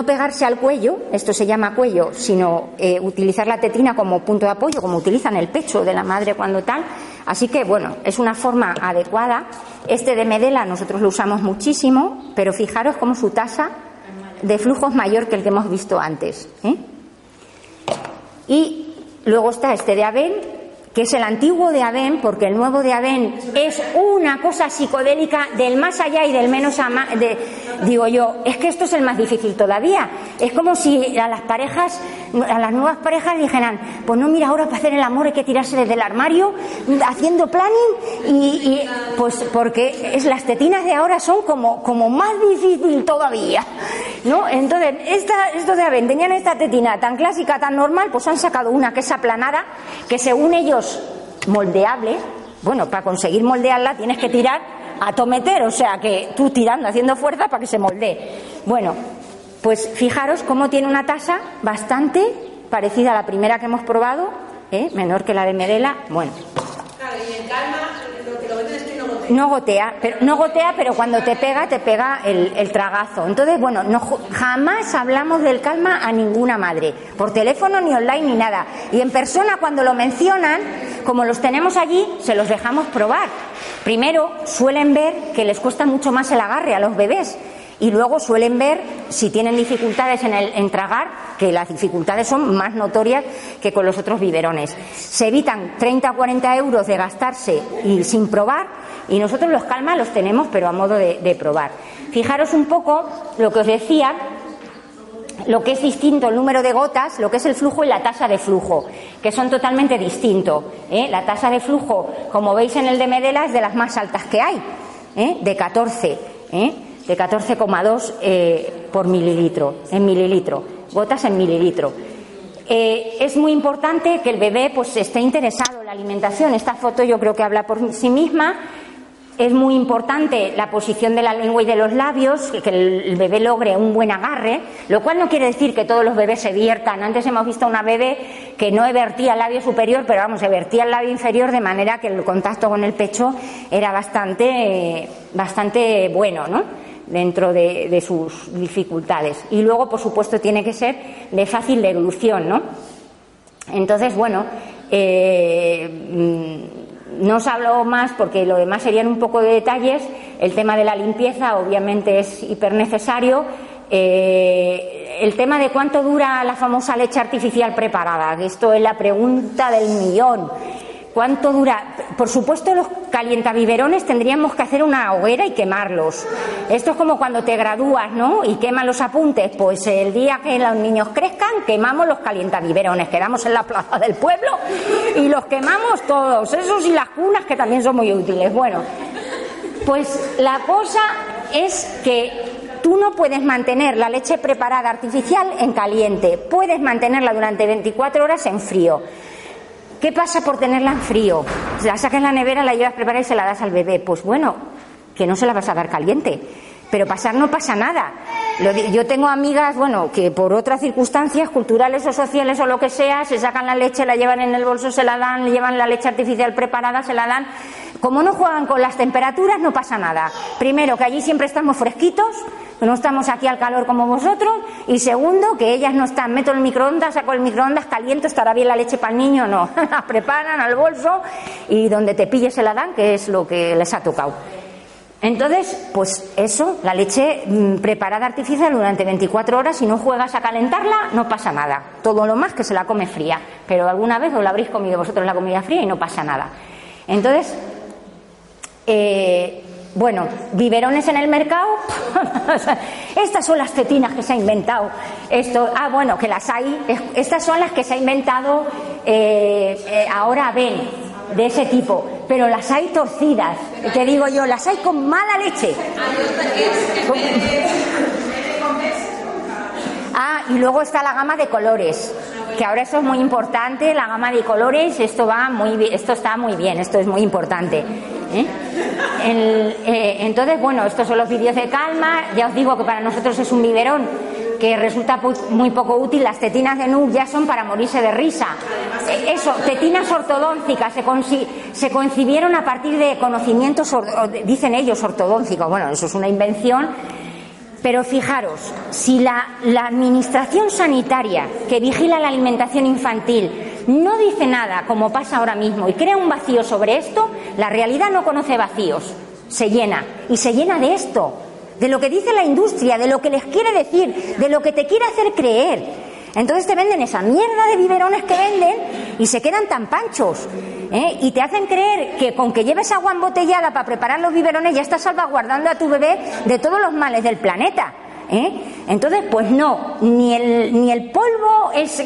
No pegarse al cuello, esto se llama cuello, sino eh, utilizar la tetina como punto de apoyo, como utilizan el pecho de la madre cuando tal. Así que, bueno, es una forma adecuada. Este de Medela nosotros lo usamos muchísimo, pero fijaros cómo su tasa de flujo es mayor que el que hemos visto antes. ¿eh? Y luego está este de Abel, que es el antiguo de Aben, porque el nuevo de Aben es una cosa psicodélica del más allá y del menos ama de, digo yo, es que esto es el más difícil todavía. Es como si a las parejas, a las nuevas parejas dijeran, pues no, mira, ahora para hacer el amor hay que tirarse desde el armario haciendo planning y, pues porque es, las tetinas de ahora son como, como más difícil todavía, ¿no? Entonces, esta, estos de Aben tenían esta tetina tan clásica, tan normal, pues han sacado una que es aplanada, que según ellos moldeable, bueno, para conseguir moldearla tienes que tirar a tometer, o sea que tú tirando, haciendo fuerza para que se moldee. Bueno, pues fijaros cómo tiene una tasa bastante parecida a la primera que hemos probado, ¿eh? menor que la de Medela. Bueno. Calma, lo que lo ves es que no gotea. Pero, no gotea, pero cuando te pega, te pega el, el tragazo. Entonces, bueno, no, jamás hablamos del calma a ninguna madre, por teléfono, ni online, ni nada. Y en persona, cuando lo mencionan, como los tenemos allí, se los dejamos probar. Primero, suelen ver que les cuesta mucho más el agarre a los bebés. Y luego suelen ver si tienen dificultades en, el, tragar, que las dificultades son más notorias que con los otros biberones. Se evitan 30 o 40 euros de gastarse y sin probar, y nosotros los calma los tenemos, pero a modo de, probar. Fijaros un poco lo que os decía, lo que es distinto el número de gotas, lo que es el flujo y la tasa de flujo, que son totalmente distintos. ¿eh? La tasa de flujo, como veis en el de Medela, es de las más altas que hay, de 14, ¿eh? de 14,2 eh, por mililitro, en mililitro, gotas en mililitro. Eh, es muy importante que el bebé pues esté interesado en la alimentación. Esta foto yo creo que habla por sí misma. Es muy importante la posición de la lengua y de los labios, que el bebé logre un buen agarre, lo cual no quiere decir que todos los bebés se viertan. Antes hemos visto una bebé que no vertía el labio superior, pero vamos, se vertía el labio inferior de manera que el contacto con el pecho era bastante, bastante bueno, ¿no? Dentro de, sus dificultades. Y luego, por supuesto, tiene que ser de fácil deglución, ¿no? Entonces, bueno, eh, no os hablo más porque lo demás serían un poco de detalles. El tema de la limpieza obviamente es hiper necesario. Eh, el tema de cuánto dura la famosa leche artificial preparada, esto es la pregunta del millón. ¿Cuánto dura? Por supuesto, los calientabiberones tendríamos que hacer una hoguera y quemarlos. Esto es como cuando te gradúas, ¿no? Y queman los apuntes. Pues el día que los niños crezcan, quemamos los calientabiberones. Quedamos en la plaza del pueblo y los quemamos todos. Esos y las cunas que también son muy útiles. Bueno, pues la cosa es que tú no puedes mantener la leche preparada artificial en caliente. Puedes mantenerla durante 24 horas en frío. ¿Qué pasa por tenerla en frío? La sacas en la nevera, la llevas preparada y se la das al bebé. Pues bueno, que no se la vas a dar caliente. Pero pasar no pasa nada. Yo tengo amigas, bueno, que por otras circunstancias culturales o sociales o lo que sea, se sacan la leche, la llevan en el bolso, se la dan, le llevan la leche artificial preparada, se la dan. Como no juegan con las temperaturas, no pasa nada. Primero, que allí siempre estamos fresquitos, que no estamos aquí al calor como vosotros. Y segundo, que ellas no están, meto el microondas, saco el microondas, caliento, estará bien la leche para el niño, no. La preparan al bolso y donde te pille se la dan, que es lo que les ha tocado. Entonces, pues eso, la leche mm, preparada artificial durante 24 horas, si no juegas a calentarla, no pasa nada. Todo lo más que se la come fría. Pero alguna vez os la habréis comido vosotros la comida fría y no pasa nada. Entonces, eh, bueno, biberones en el mercado, estas son las tetinas que se ha inventado. Esto, ah, bueno, que las hay, estas son las que se ha inventado eh, eh, ahora ven, de ese tipo, pero las hay torcidas, te digo yo, las hay con mala leche. Ah, y luego está la gama de colores, que ahora eso es muy importante, la gama de colores, esto va muy esto está muy bien, esto es muy importante. ¿eh? Eh, entonces, bueno, estos son los vídeos de calma. Ya os digo que para nosotros es un biberón que resulta muy poco útil. Las tetinas de NUC ya son para morirse de risa. Eh, eso, tetinas ortodóncicas se, se concibieron a partir de conocimientos, dicen ellos, ortodóncicos. Bueno, eso es una invención. Pero fijaros, si la, la administración sanitaria que vigila la alimentación infantil no dice nada, como pasa ahora mismo, y crea un vacío sobre esto, la realidad no conoce vacíos, se llena, y se llena de esto, de lo que dice la industria, de lo que les quiere decir, de lo que te quiere hacer creer. Entonces te venden esa mierda de biberones que venden y se quedan tan panchos. ¿eh? Y te hacen creer que con que lleves agua embotellada para preparar los biberones ya estás salvaguardando a tu bebé de todos los males del planeta. ¿Eh? Entonces, pues no, ni el, ni el polvo es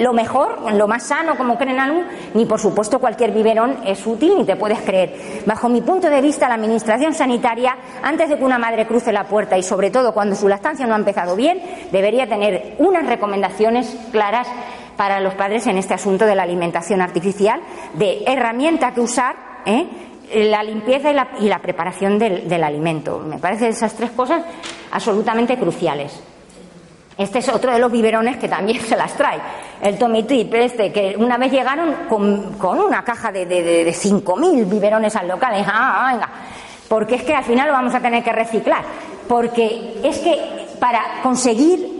lo mejor, lo más sano, como creen algunos, ni por supuesto cualquier biberón es útil, ni te puedes creer. Bajo mi punto de vista, la Administración Sanitaria, antes de que una madre cruce la puerta y sobre todo cuando su lactancia no ha empezado bien, debería tener unas recomendaciones claras para los padres en este asunto de la alimentación artificial, de herramienta que usar, ¿eh? La limpieza y la, preparación del, alimento. Me parecen esas tres cosas absolutamente cruciales. Este es otro de los biberones que también se las trae. El Tommy Tip, este, que una vez llegaron con, una caja de, de, 5.000 biberones al local. Y dije, ah, venga, porque es que al final lo vamos a tener que reciclar. Porque es que para conseguir,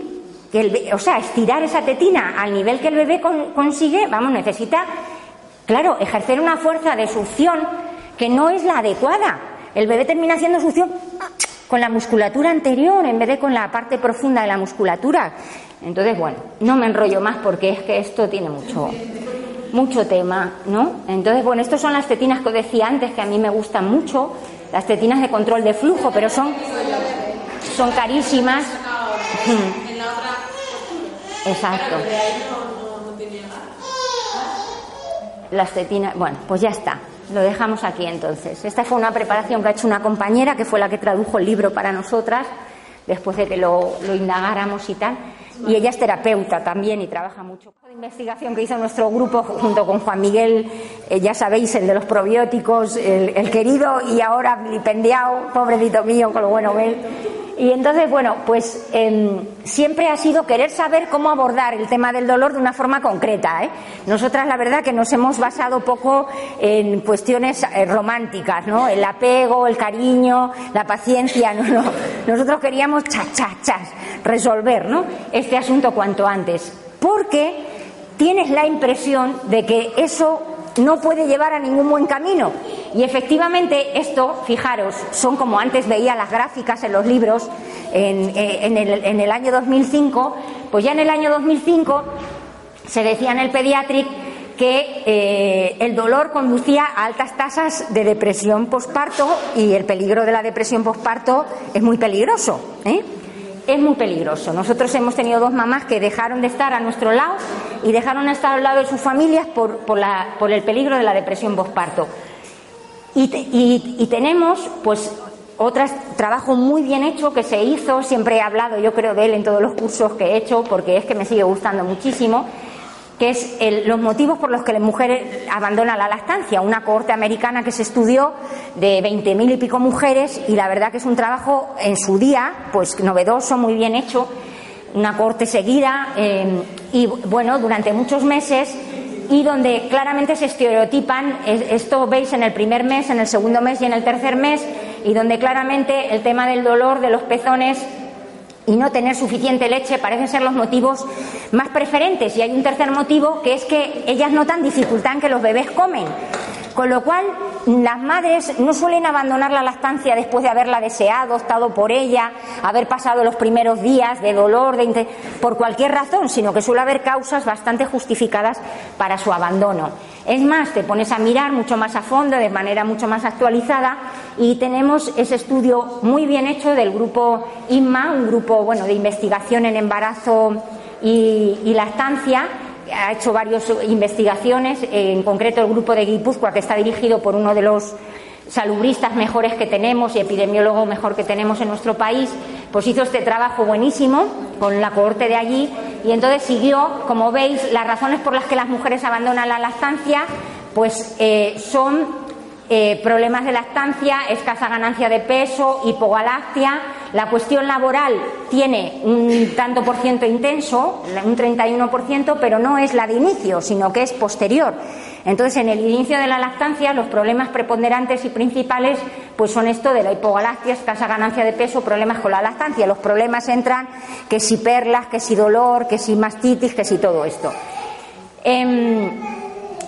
que el, o sea, estirar esa tetina al nivel que el bebé consigue, vamos, necesita, claro, ejercer una fuerza de succión que no es la adecuada. El bebé termina haciendo succión con la musculatura anterior en vez de con la parte profunda de la musculatura. Entonces, bueno, no me enrollo más porque es que esto tiene mucho, mucho tema, ¿no? Entonces, bueno, estas son las tetinas que os decía antes, que a mí me gustan mucho, las tetinas de control de flujo, pero son, son carísimas. Exacto. Las tetinas, bueno, pues ya está. Lo dejamos aquí entonces. Esta fue una preparación que ha hecho una compañera que fue la que tradujo el libro para nosotras, después de que lo, indagáramos y tal. Y ella es terapeuta también y trabaja mucho. Investigación que hizo nuestro grupo junto con Juan Miguel, eh, ya sabéis, el de los probióticos, el, querido y ahora vilipendiado, pobrecito mío, con lo bueno que y entonces, bueno, pues em, siempre ha sido querer saber cómo abordar el tema del dolor de una forma concreta. ¿eh? Nosotras, la verdad, que nos hemos basado poco en cuestiones eh, románticas, ¿no? El apego, el cariño, la paciencia, no, no. Nosotros queríamos chas, resolver, ¿no? Este asunto cuanto antes. Porque tienes la impresión de que eso no puede llevar a ningún buen camino y efectivamente esto, fijaros, son como antes veía las gráficas en los libros en, eh, el, año 2005, pues ya en el año 2005 se decía en el pediatric que eh, el dolor conducía a altas tasas de depresión posparto y el peligro de la depresión posparto es muy peligroso. ¿eh? Es muy peligroso. Nosotros hemos tenido dos mamás que dejaron de estar a nuestro lado y dejaron de estar al lado de sus familias por, por, la, por el peligro de la depresión posparto. Y, tenemos, pues, otro trabajo muy bien hecho que se hizo, siempre he hablado yo creo de él en todos los cursos que he hecho porque es que me sigue gustando muchísimo, que es los motivos por los que las mujeres abandonan la lactancia, una cohorte americana que se estudió de 20.000 y pico mujeres y la verdad que es un trabajo en su día pues novedoso, muy bien hecho, una cohorte seguida eh, y bueno, durante muchos meses y donde claramente se estereotipan, esto veis en el primer mes, en el segundo mes y en el tercer mes, y donde claramente el tema del dolor de los pezones y no tener suficiente leche parecen ser los motivos más preferentes. Y hay un tercer motivo que es que ellas notan dificultad en que los bebés comen. Con lo cual, las madres no suelen abandonar la lactancia después de haberla deseado, estado por ella, haber pasado los primeros días de dolor, de por cualquier razón, sino que suele haber causas bastante justificadas para su abandono. Es más, te pones a mirar mucho más a fondo, de manera mucho más actualizada, y tenemos ese estudio muy bien hecho del grupo INMA, un grupo bueno, de investigación en embarazo y lactancia, ha hecho varias investigaciones, en concreto el grupo de Guipúzcoa, que está dirigido por uno de los salubristas mejores que tenemos y epidemiólogo mejor que tenemos en nuestro país, pues hizo este trabajo buenísimo con la cohorte de allí y entonces siguió, como veis, las razones por las que las mujeres abandonan la lactancia, pues eh, son eh, problemas de lactancia, escasa ganancia de peso, hipogalactia. La cuestión laboral tiene un tanto por ciento intenso, un 31%, pero no es la de inicio, sino que es posterior. Entonces, en el inicio de la lactancia, los problemas preponderantes y principales pues son esto de la hipogalactia, escasa ganancia de peso, problemas con la lactancia. Los problemas entran que si perlas, que si dolor, que si mastitis, que si todo esto. Em,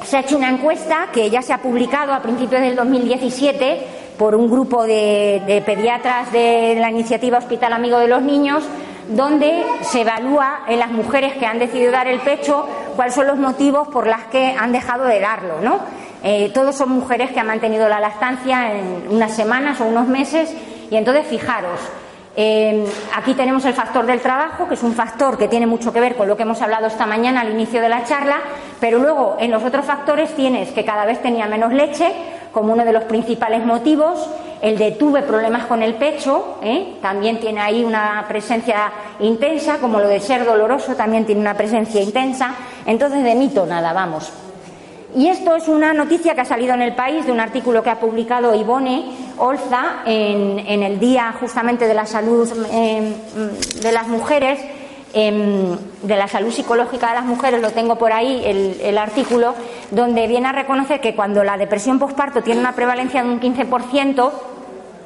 se ha hecho una encuesta que ya se ha publicado a principios del 2017 por un grupo de, pediatras de la iniciativa Hospital Amigo de los Niños, donde se evalúa en las mujeres que han decidido dar el pecho cuáles son los motivos por los que han dejado de darlo, ¿no? Eh, todos son mujeres que han mantenido la lactancia en unas semanas o unos meses y entonces fijaros, eh, aquí tenemos el factor del trabajo, que es un factor que tiene mucho que ver con lo que hemos hablado esta mañana al inicio de la charla, pero luego en los otros factores tienes que cada vez tenía menos leche, como uno de los principales motivos, el de tuve problemas con el pecho, ¿eh? también tiene ahí una presencia intensa, como lo de ser doloroso también tiene una presencia intensa, entonces de mito nada, vamos. Y esto es una noticia que ha salido en el país de un artículo que ha publicado Ivone Olza en, el Día justamente de la Salud em, de las Mujeres, em, de la salud psicológica de las mujeres, lo tengo por ahí, el, artículo, donde viene a reconocer que cuando la depresión postparto tiene una prevalencia de un 15%,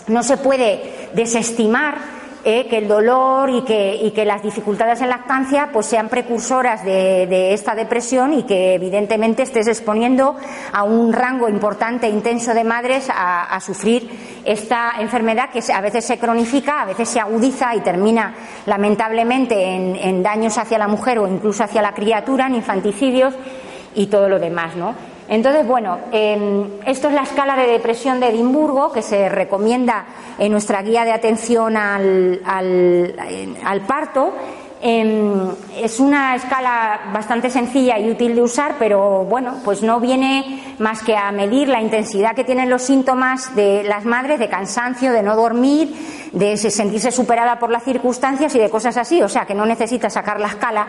no se puede desestimar eh, que el dolor y que, y que, las dificultades en lactancia pues sean precursoras de, esta depresión y que evidentemente estés exponiendo a un rango importante e intenso de madres a, sufrir esta enfermedad que a veces se cronifica, a veces se agudiza y termina lamentablemente en, daños hacia la mujer o incluso hacia la criatura, en infanticidios y todo lo demás, ¿no? Entonces, bueno, em, esto es la escala de depresión de Edimburgo que se recomienda en nuestra guía de atención al, parto. Em, es una escala bastante sencilla y útil de usar, pero bueno, pues no viene más que a medir la intensidad que tienen los síntomas de las madres de cansancio, de no dormir, de sentirse superada por las circunstancias y de cosas así. O sea, que no necesita sacar la escala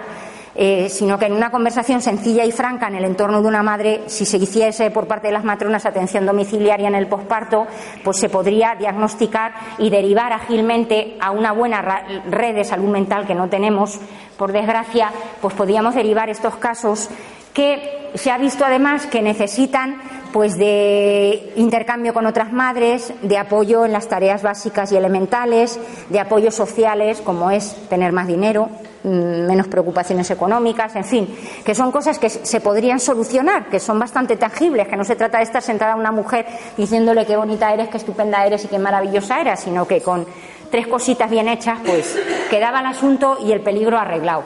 eh, sino que en una conversación sencilla y franca en el entorno de una madre, si se hiciese por parte de las matronas atención domiciliaria en el posparto, pues se podría diagnosticar y derivar ágilmente a una buena red de salud mental que no tenemos, por desgracia, pues podríamos derivar estos casos que se ha visto además que necesitan pues de intercambio con otras madres, de apoyo en las tareas básicas y elementales, de apoyos sociales como es tener más dinero, Mm, menos preocupaciones económicas, en fin, que son cosas que se podrían solucionar, que son bastante tangibles, que no se trata de estar sentada una mujer diciéndole qué bonita eres, qué estupenda eres y qué maravillosa eres, sino que con tres cositas bien hechas, pues quedaba el asunto y el peligro arreglado.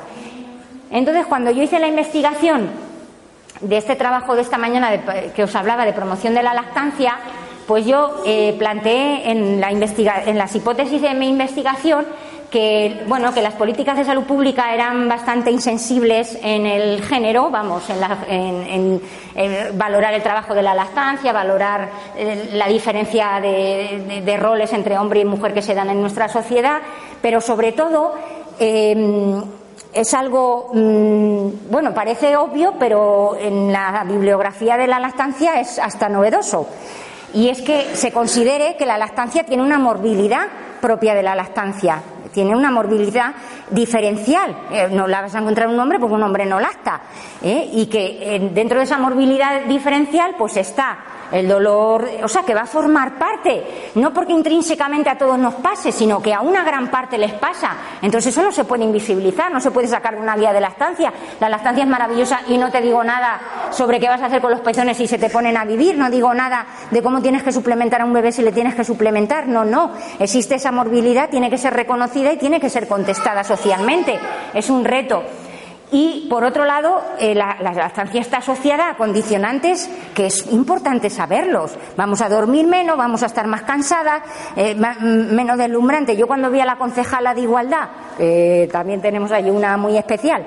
Entonces, cuando yo hice la investigación de este trabajo de esta mañana que os hablaba de promoción de la lactancia, pues yo eh, planteé en, la en las hipótesis de mi investigación que bueno que las políticas de salud pública eran bastante insensibles en el género vamos en, valorar el trabajo de la lactancia valorar eh, la diferencia de, roles entre hombre y mujer que se dan en nuestra sociedad pero sobre todo em, es algo, mm, bueno, parece obvio, pero en la bibliografía de la lactancia es hasta novedoso. Y es que se considere que la lactancia tiene una morbilidad propia de la lactancia tiene una morbilidad diferencial. Eh, no la vas a encontrar un hombre porque un hombre no lacta. ¿eh? Y que eh, dentro de esa morbilidad diferencial, pues está el dolor, o sea, que va a formar parte, no porque intrínsecamente a todos nos pase, sino que a una gran parte les pasa. Entonces eso no se puede invisibilizar, no se puede sacar de una guía de lactancia. La lactancia es maravillosa y no te digo nada sobre qué vas a hacer con los pezones si se te ponen a vivir, no digo nada de cómo tienes que suplementar a un bebé si le tienes que suplementar, no, no. Existe esa morbilidad, tiene que ser reconocida y tiene que ser contestada socialmente. Es un reto. Y por otro lado, eh, la, lactancia está asociada a condicionantes que es importante saberlos. Vamos a dormir menos, vamos a estar más cansadas, eh, menos deslumbrante. Yo cuando vi a la concejala de igualdad, también tenemos allí una muy especial,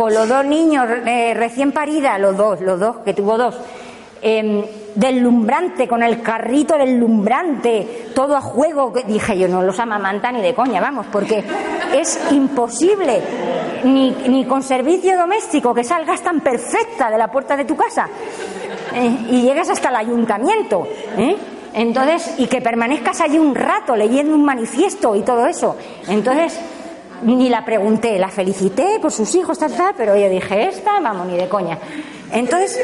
con los dos niños eh, recién paridas, los dos, los dos, que tuvo dos, eh, deslumbrante, con el carrito deslumbrante, todo a juego. Dije yo, no los amamanta ni de coña, vamos, porque es imposible, ni, ni con servicio doméstico, que salgas tan perfecta de la puerta de tu casa eh, y llegas hasta el ayuntamiento. ¿eh? Entonces, y que permanezcas allí un rato leyendo un manifiesto y todo eso. Entonces, ni la pregunté, la felicité por sus hijos, tal, tal, pero yo dije, esta, vamos, ni de coña. Entonces,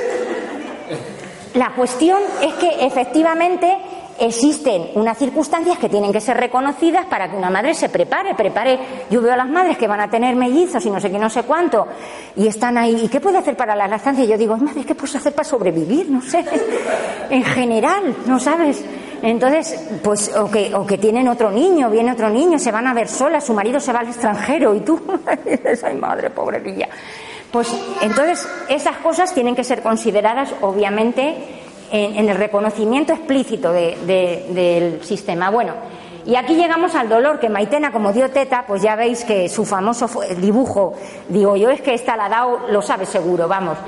la cuestión es que efectivamente existen unas circunstancias que tienen que ser reconocidas para que una madre se prepare, prepare. Yo veo a las madres que van a tener mellizos y no sé qué, no sé cuánto, y están ahí. ¿Y qué puede hacer para la lactancia? Y yo digo, madre, ¿qué puedes hacer para sobrevivir? No sé. En general, ¿no sabes? Entonces, pues, o que, o que tienen otro niño, viene otro niño, se van a ver solas, su marido se va al extranjero y tú ay madre, pobrecilla. Pues entonces esas cosas tienen que ser consideradas, obviamente, en, el reconocimiento explícito del sistema. Bueno, y aquí llegamos al dolor, que Maitena, como dio teta, pues ya veis que su famoso dibujo, digo yo, es que esta la dado, lo sabe seguro, vamos.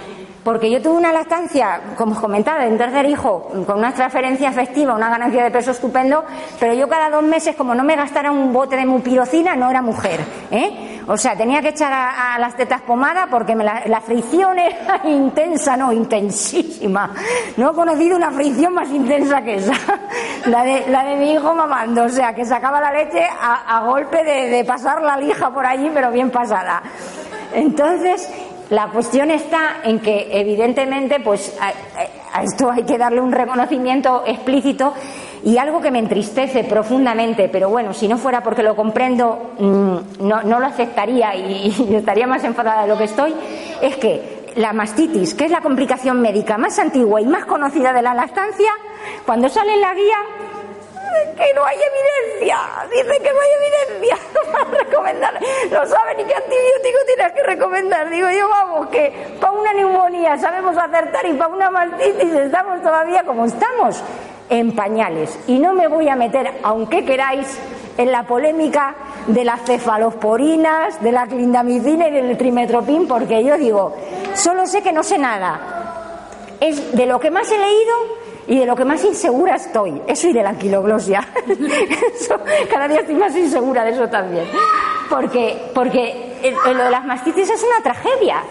Porque yo tuve una lactancia, como os comentaba, de un tercer hijo, con una transferencia efectiva, una ganancia de peso estupendo, pero yo cada dos meses, como no me gastara un bote de mupirocina, no era mujer. ¿eh? O sea, tenía que echar a, las tetas pomada porque la, fricción era intensa, no, intensísima. No he conocido una fricción más intensa que esa. La de, la de mi hijo mamando, o sea, que sacaba la leche a, golpe de, de pasar la lija por allí, pero bien pasada. Entonces, la cuestión está en que, evidentemente, pues a, esto hay que darle un reconocimiento explícito y algo que me entristece profundamente, pero bueno, si no fuera porque lo comprendo, mm, no, lo aceptaría y, y estaría más enfadada de lo que estoy, es que la mastitis, que es la complicación médica más antigua y más conocida de la lactancia, cuando sale en la guía que no hay evidencia. Dice que no hay evidencia para recomendar. No sabe ni qué antibiótico tienes que recomendar. Digo yo, vamos, que para una neumonía sabemos acertar y para una mastitis estamos todavía como estamos, en pañales. Y no me voy a meter, aunque queráis, en la polémica de las cefalosporinas, de la clindamicina y del trimetropin, porque yo digo, solo sé que no sé nada. Es de lo que más he leído y de lo que más insegura estoy, eso y de la anquiloglosia. cada día estoy más insegura de eso también. Porque, porque lo de las mastitis es una tragedia.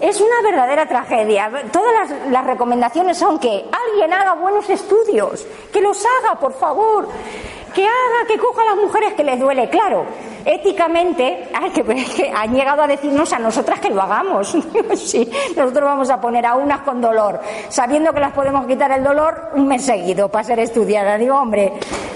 Es una verdadera tragedia. Todas las, recomendaciones son que alguien haga buenos estudios, que los haga, por favor, que haga, que coja a las mujeres que les duele, claro éticamente, que, han llegado a decirnos a nosotras que lo hagamos. sí, nosotros vamos a poner a unas con dolor, sabiendo que las podemos quitar el dolor un mes seguido para ser estudiada. Digo, hombre,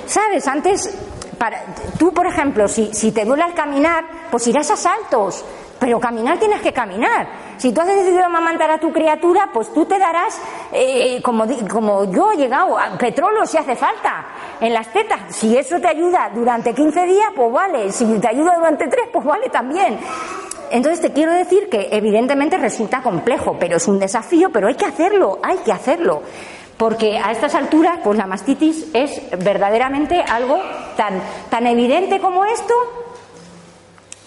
¿sabes? Antes, para, tú, por ejemplo, si, si te duele al caminar, pues irás a saltos pero caminar tienes que caminar. Si tú has decidido amamantar a tu criatura, pues tú te darás, eh, como, como yo he llegado, petróleo si hace falta, en las tetas. Si eso te ayuda durante 15 días, pues vale. Si te ayuda durante 3, pues vale también. Entonces te quiero decir que evidentemente resulta complejo, pero es un desafío, pero hay que hacerlo, hay que hacerlo. Porque a estas alturas, pues la mastitis es verdaderamente algo tan, tan evidente como esto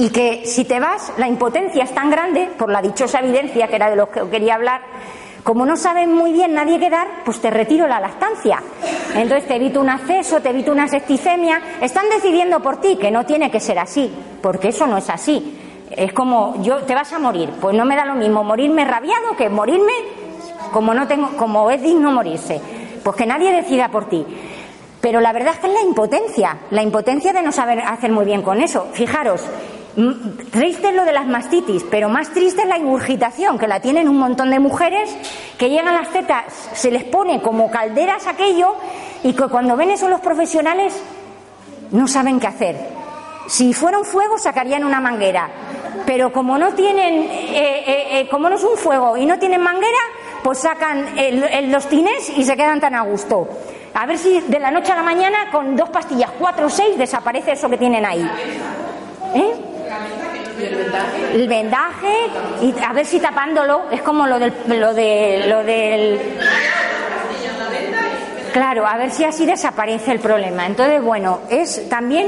y que si te vas, la impotencia es tan grande, por la dichosa evidencia que era de lo que quería hablar, como no saben muy bien nadie qué dar, pues te retiro la lactancia. Entonces te evito un acceso, te evito una septicemia. Están decidiendo por ti que no tiene que ser así, porque eso no es así. Es como, yo, te vas a morir. Pues no me da lo mismo morirme rabiado que morirme como, no tengo, como es digno morirse. Pues que nadie decida por ti. Pero la verdad es que es la impotencia, la impotencia de no saber hacer muy bien con eso. Fijaros, Triste es lo de las mastitis, pero más triste es la ingurgitación, que la tienen un montón de mujeres que llegan las tetas, se les pone como calderas aquello y que cuando ven eso los profesionales no saben qué hacer. Si fuera un fuego sacarían una manguera, pero como no tienen, eh, eh, eh, como no es un fuego y no tienen manguera, pues sacan los tinés y se quedan tan a gusto. A ver si de la noche a la mañana con dos pastillas, cuatro o seis, desaparece eso que tienen ahí. ¿Eh? El vendaje y a ver si tapándolo es como lo del lo de lo del Claro, a ver si así desaparece el problema. Entonces, bueno, es también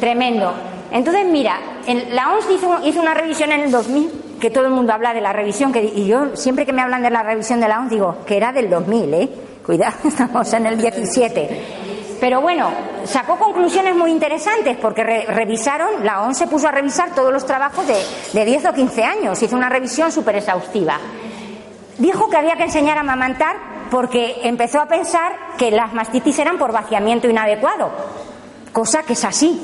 tremendo. Entonces, mira, en- la OMS hizo, hizo una revisión en el 2000, que todo el mundo habla de la revisión, que, y yo siempre que me hablan de la revisión de la OMS digo que era del 2000, ¿eh? Cuidado, estamos en el 17. Pero bueno, sacó conclusiones muy interesantes porque re- revisaron, la OMS se puso a revisar todos los trabajos de, de 10 o 15 años, hizo una revisión súper exhaustiva. Dijo que había que enseñar a amamantar porque empezó a pensar que las mastitis eran por vaciamiento inadecuado, cosa que es así,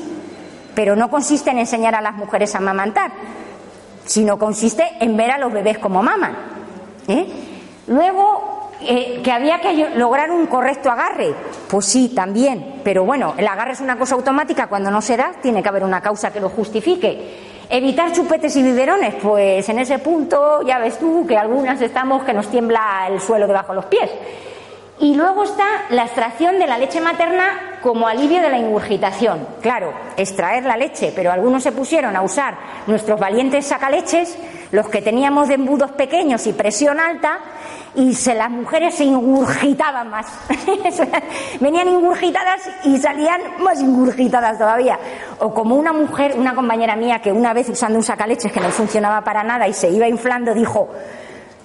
pero no consiste en enseñar a las mujeres a amamantar, sino consiste en ver a los bebés como maman. ¿eh? Luego, eh, que había que lograr un correcto agarre, pues sí, también, pero bueno, el agarre es una cosa automática, cuando no se da, tiene que haber una causa que lo justifique. Evitar chupetes y biberones, pues en ese punto ya ves tú que algunas estamos que nos tiembla el suelo debajo de los pies. Y luego está la extracción de la leche materna como alivio de la ingurgitación. Claro, extraer la leche, pero algunos se pusieron a usar nuestros valientes sacaleches, los que teníamos de embudos pequeños y presión alta, y se, las mujeres se ingurgitaban más. Venían ingurgitadas y salían más ingurgitadas todavía. O como una mujer, una compañera mía, que una vez usando un sacaleches que no funcionaba para nada y se iba inflando, dijo,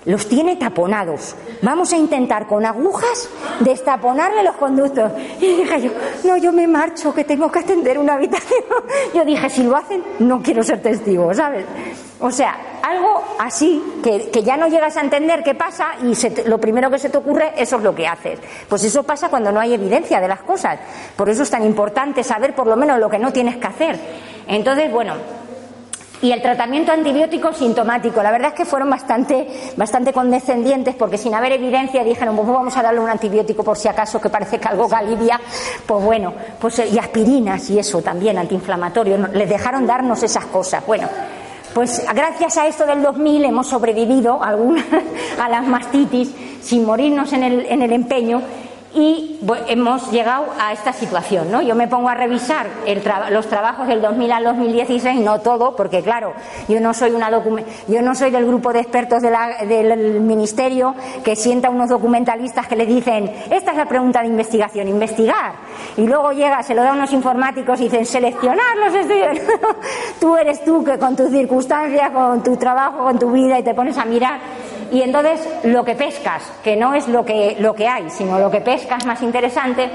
los tiene taponados. Vamos a intentar con agujas destaponarle los conductos. Y dije yo, no, yo me marcho, que tengo que atender una habitación. Yo dije, si lo hacen, no quiero ser testigo, ¿sabes? O sea, algo así que, que ya no llegas a entender qué pasa y se lo primero que se te ocurre, eso es lo que haces. Pues eso pasa cuando no hay evidencia de las cosas. Por eso es tan importante saber por lo menos lo que no tienes que hacer. Entonces, bueno, y el tratamiento antibiótico sintomático. La verdad es que fueron bastante, bastante condescendientes porque sin haber evidencia dijeron, pues vamos a darle un antibiótico por si acaso que parece que algo que alivia. Pues bueno, pues eh, y aspirinas y eso también, antiinflamatorio. Les dejaron darnos esas cosas. Bueno, pues gracias a esto del 2000 hemos sobrevivido algunas a las mastitis sin morirnos en el, en el empeño y hemos llegado a esta situación, ¿no? Yo me pongo a revisar los trabajos del 2000 al 2016, no todo, porque claro, yo no soy una yo no soy del grupo de expertos del ministerio que sienta unos documentalistas que le dicen, esta es la pregunta de investigación, investigar, y luego llega, se lo da a unos informáticos y dicen, seleccionar los estudios. tú eres tú que con tus circunstancias, con tu trabajo, con tu vida y te pones a mirar y entonces lo que pescas, que no es lo que, lo que hay, sino lo que pescas más interesante.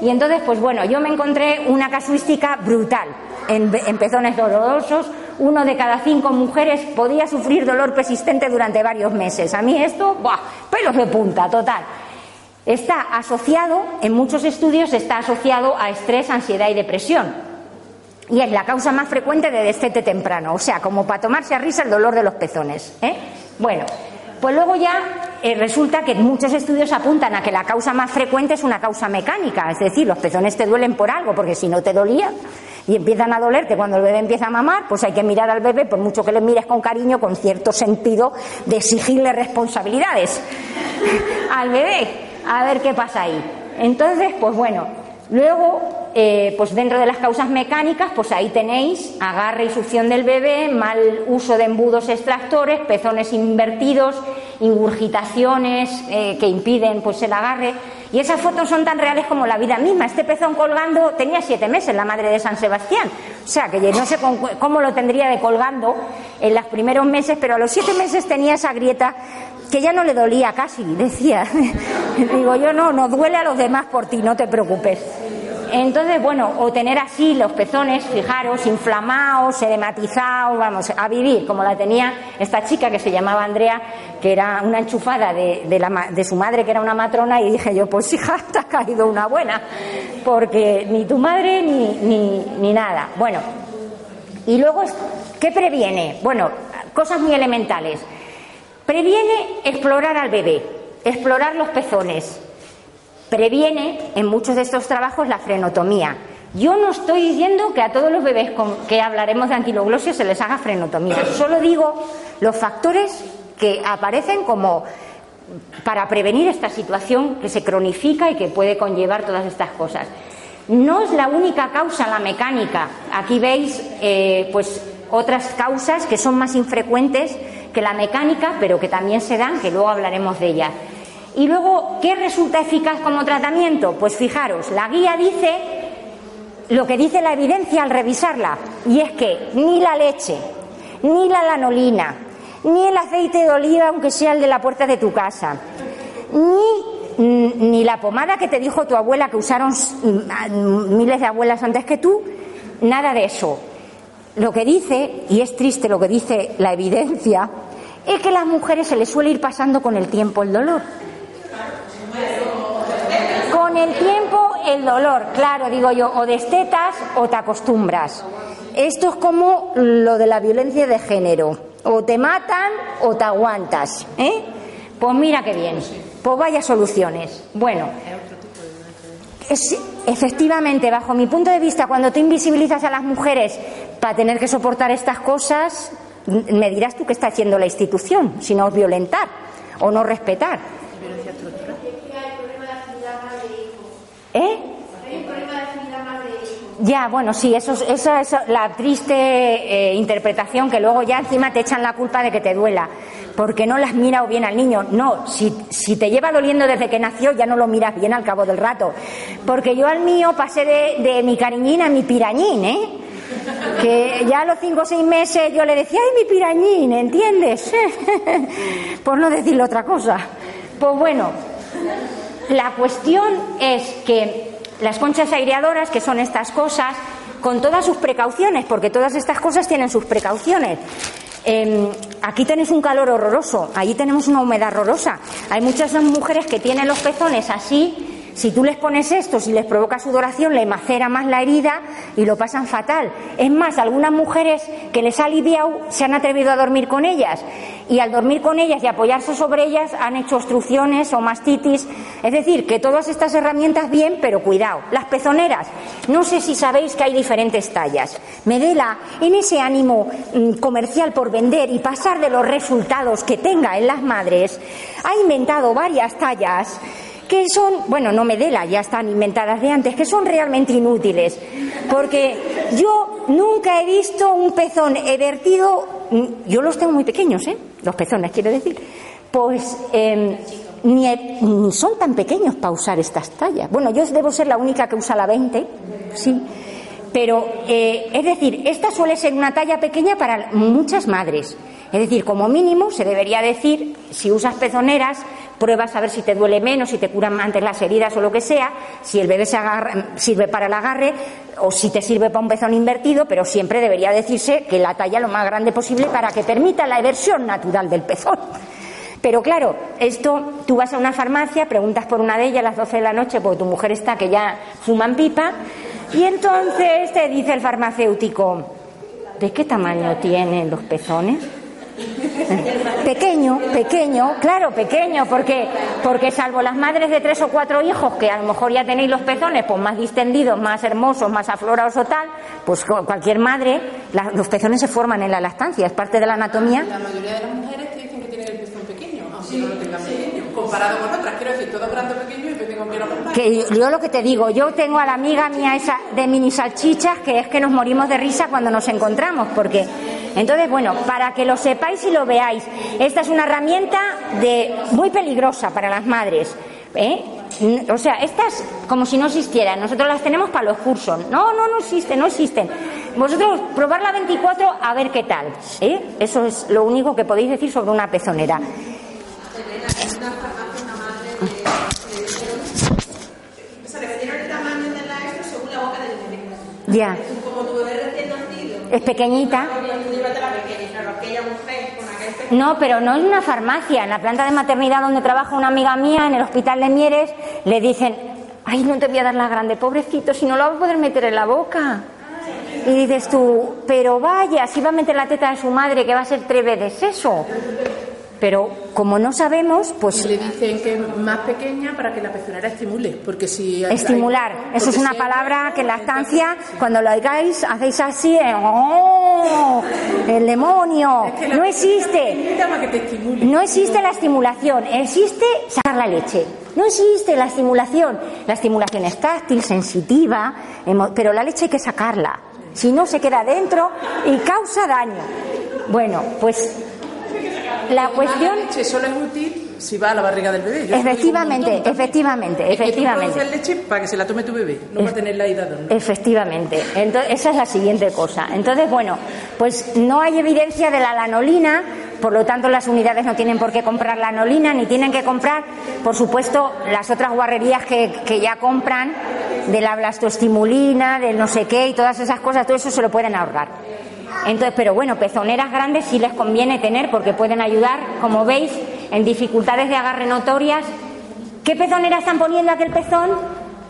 Y entonces, pues bueno, yo me encontré una casuística brutal en, pezones dolorosos. Uno de cada cinco mujeres podía sufrir dolor persistente durante varios meses. A mí esto, ¡buah! pelos de punta, total. Está asociado, en muchos estudios, está asociado a estrés, ansiedad y depresión. Y es la causa más frecuente de destete temprano, o sea, como para tomarse a risa el dolor de los pezones. ¿eh? Bueno, pues luego ya eh, resulta que muchos estudios apuntan a que la causa más frecuente es una causa mecánica, es decir, los pezones te duelen por algo, porque si no te dolía y empiezan a dolerte cuando el bebé empieza a mamar, pues hay que mirar al bebé, por mucho que le mires con cariño, con cierto sentido de exigirle responsabilidades al bebé, a ver qué pasa ahí. Entonces, pues bueno, luego, eh, pues dentro de las causas mecánicas, pues ahí tenéis agarre y succión del bebé, mal uso de embudos extractores, pezones invertidos, ingurgitaciones eh, que impiden pues el agarre. Y esas fotos son tan reales como la vida misma. Este pezón colgando tenía siete meses, la madre de San Sebastián. O sea, que no sé cómo lo tendría de colgando en los primeros meses, pero a los siete meses tenía esa grieta que ya no le dolía casi, decía. Digo, yo no, no duele a los demás por ti, no te preocupes. Entonces, bueno, o tener así los pezones, fijaros, inflamados, edematizados, vamos, a vivir, como la tenía esta chica que se llamaba Andrea, que era una enchufada de, de la de su madre, que era una matrona, y dije yo, pues hija, te ha caído una buena, porque ni tu madre ni, ni, ni nada. Bueno, y luego, ¿qué previene? Bueno, cosas muy elementales. Previene explorar al bebé, explorar los pezones. Previene en muchos de estos trabajos la frenotomía. Yo no estoy diciendo que a todos los bebés con que hablaremos de anquiloglossia se les haga frenotomía. Solo digo los factores que aparecen como para prevenir esta situación que se cronifica y que puede conllevar todas estas cosas. No es la única causa la mecánica. Aquí veis eh, pues otras causas que son más infrecuentes que la mecánica, pero que también se dan, que luego hablaremos de ellas. Y luego, ¿qué resulta eficaz como tratamiento? Pues fijaros, la guía dice lo que dice la evidencia al revisarla, y es que ni la leche, ni la lanolina, ni el aceite de oliva, aunque sea el de la puerta de tu casa, ni, ni la pomada que te dijo tu abuela que usaron miles de abuelas antes que tú, nada de eso. Lo que dice, y es triste lo que dice la evidencia, es que a las mujeres se les suele ir pasando con el tiempo el dolor. Con el tiempo el dolor, claro, digo yo, o destetas o te acostumbras. Esto es como lo de la violencia de género. O te matan o te aguantas. ¿eh? Pues mira qué bien. Pues vaya soluciones. Bueno, efectivamente, bajo mi punto de vista, cuando te invisibilizas a las mujeres para tener que soportar estas cosas, me dirás tú qué está haciendo la institución, si no es violentar o no respetar. ¿Eh? Ya, bueno, sí, eso, esa es la triste eh, interpretación que luego ya encima te echan la culpa de que te duela, porque no las mira o bien al niño. No, si, si te lleva doliendo desde que nació, ya no lo miras bien al cabo del rato. Porque yo al mío pasé de, de mi cariñín a mi pirañín, ¿eh? Que ya a los cinco o seis meses yo le decía, ay, mi pirañín, ¿entiendes? Por no decirle otra cosa. Pues bueno, la cuestión es que las conchas aireadoras, que son estas cosas, con todas sus precauciones, porque todas estas cosas tienen sus precauciones. Em, aquí tenéis un calor horroroso, allí tenemos una humedad horrorosa. Hay muchas mujeres que tienen los pezones así si tú les pones esto, si les provoca sudoración, le macera más la herida y lo pasan fatal. Es más, algunas mujeres que les ha aliviado se han atrevido a dormir con ellas y al dormir con ellas y apoyarse sobre ellas han hecho obstrucciones o mastitis. Es decir, que todas estas herramientas bien, pero cuidado. Las pezoneras, no sé si sabéis que hay diferentes tallas. Medela, en ese ánimo mm, comercial por vender y pasar de los resultados que tenga en las madres, ha inventado varias tallas que son, bueno, no me dela, ya están inventadas de antes, que son realmente inútiles. Porque yo nunca he visto un pezón vertido, mm, yo los tengo muy pequeños, ¿eh? Los pezones, quiero decir. Pues em, ni, son tan pequeños para usar estas tallas. Bueno, yo debo ser la única que usa la 20, sí. Pero, eh, es decir, esta suele ser una talla pequeña para muchas madres. Es decir, como mínimo se debería decir, si usas pezoneras, pruebas a ver si te duele menos, si te curan antes las heridas o lo que sea, si el bebé se sirve para el agarre o si te sirve para un pezón invertido, pero siempre debería decirse que la talla lo más grande posible para que permita la eversión natural del pezón. Pero claro, esto tú vas a una farmacia, preguntas por una de ellas a las 12 de la noche porque tu mujer está que ya fuman pipa y entonces te dice el farmacéutico, ¿de qué tamaño tienen los pezones? Pequeño, pequeño, claro, pequeño, porque, porque salvo las madres de tres o cuatro hijos, que a lo mejor ya tenéis los pezones pues más distendidos, más hermosos, más aflorados o tal, pues cualquier madre, los pezones se forman en la lactancia, es parte de la anatomía. La mayoría de las mujeres te dicen que tienen el pezón pequeño, aunque no lo tengan pequeño, comparado con otras, quiero decir, todo grande pequeño y yo tengo miedo Que yo lo que te digo, yo tengo a la amiga mía esa de mini salchichas que es que nos morimos de risa cuando nos encontramos, porque entonces, bueno, para que lo sepáis y lo veáis, esta es una herramienta de, muy peligrosa para las madres. ¿eh? O sea, estas como si no existieran. Nosotros las tenemos para los cursos. No, no, no existen, no existen. Vosotros probar la 24 a ver qué tal. ¿eh? Eso es lo único que podéis decir sobre una pezonera. Ya. Es pequeñita. No, pero no es una farmacia. En la planta de maternidad donde trabaja una amiga mía, en el hospital de Mieres, le dicen, ay, no te voy a dar la grande, pobrecito, si no lo vas a poder meter en la boca. Y dices tú, pero vaya, si va a meter la teta de su madre, que va a ser tres veces eso. Pero como no sabemos, pues... Le dicen que es más pequeña para que la pezonera estimule, porque si... Estimular, eso es una palabra que en la estancia, cuando lo oigáis, hacéis así, eh, ¡oh! ¡El demonio! No existe. No existe la estimulación, existe sacar la leche. No existe la estimulación. La estimulación es táctil, sensitiva, pero la leche hay que sacarla. Si no, se queda dentro y causa daño. Bueno, pues la cuestión. La leche solo es útil si va a la barriga del bebé. efectivamente, efectivamente, efectivamente. Que leche para que se la tome tu bebé, no para tenerla ahí dando. Efectivamente. Entonces, esa es la siguiente cosa. Entonces, bueno, pues no hay evidencia de la lanolina, por lo tanto las unidades no tienen por qué comprar lanolina, ni tienen que comprar, por supuesto, las otras guarrerías que, que ya compran, de la blastoestimulina, del no sé qué y todas esas cosas, todo eso se lo pueden ahorrar. Entonces, pero bueno, pezoneras grandes sí les conviene tener porque pueden ayudar, como veis, en dificultades de agarre notorias. ¿Qué pezonera están poniendo aquel pezón?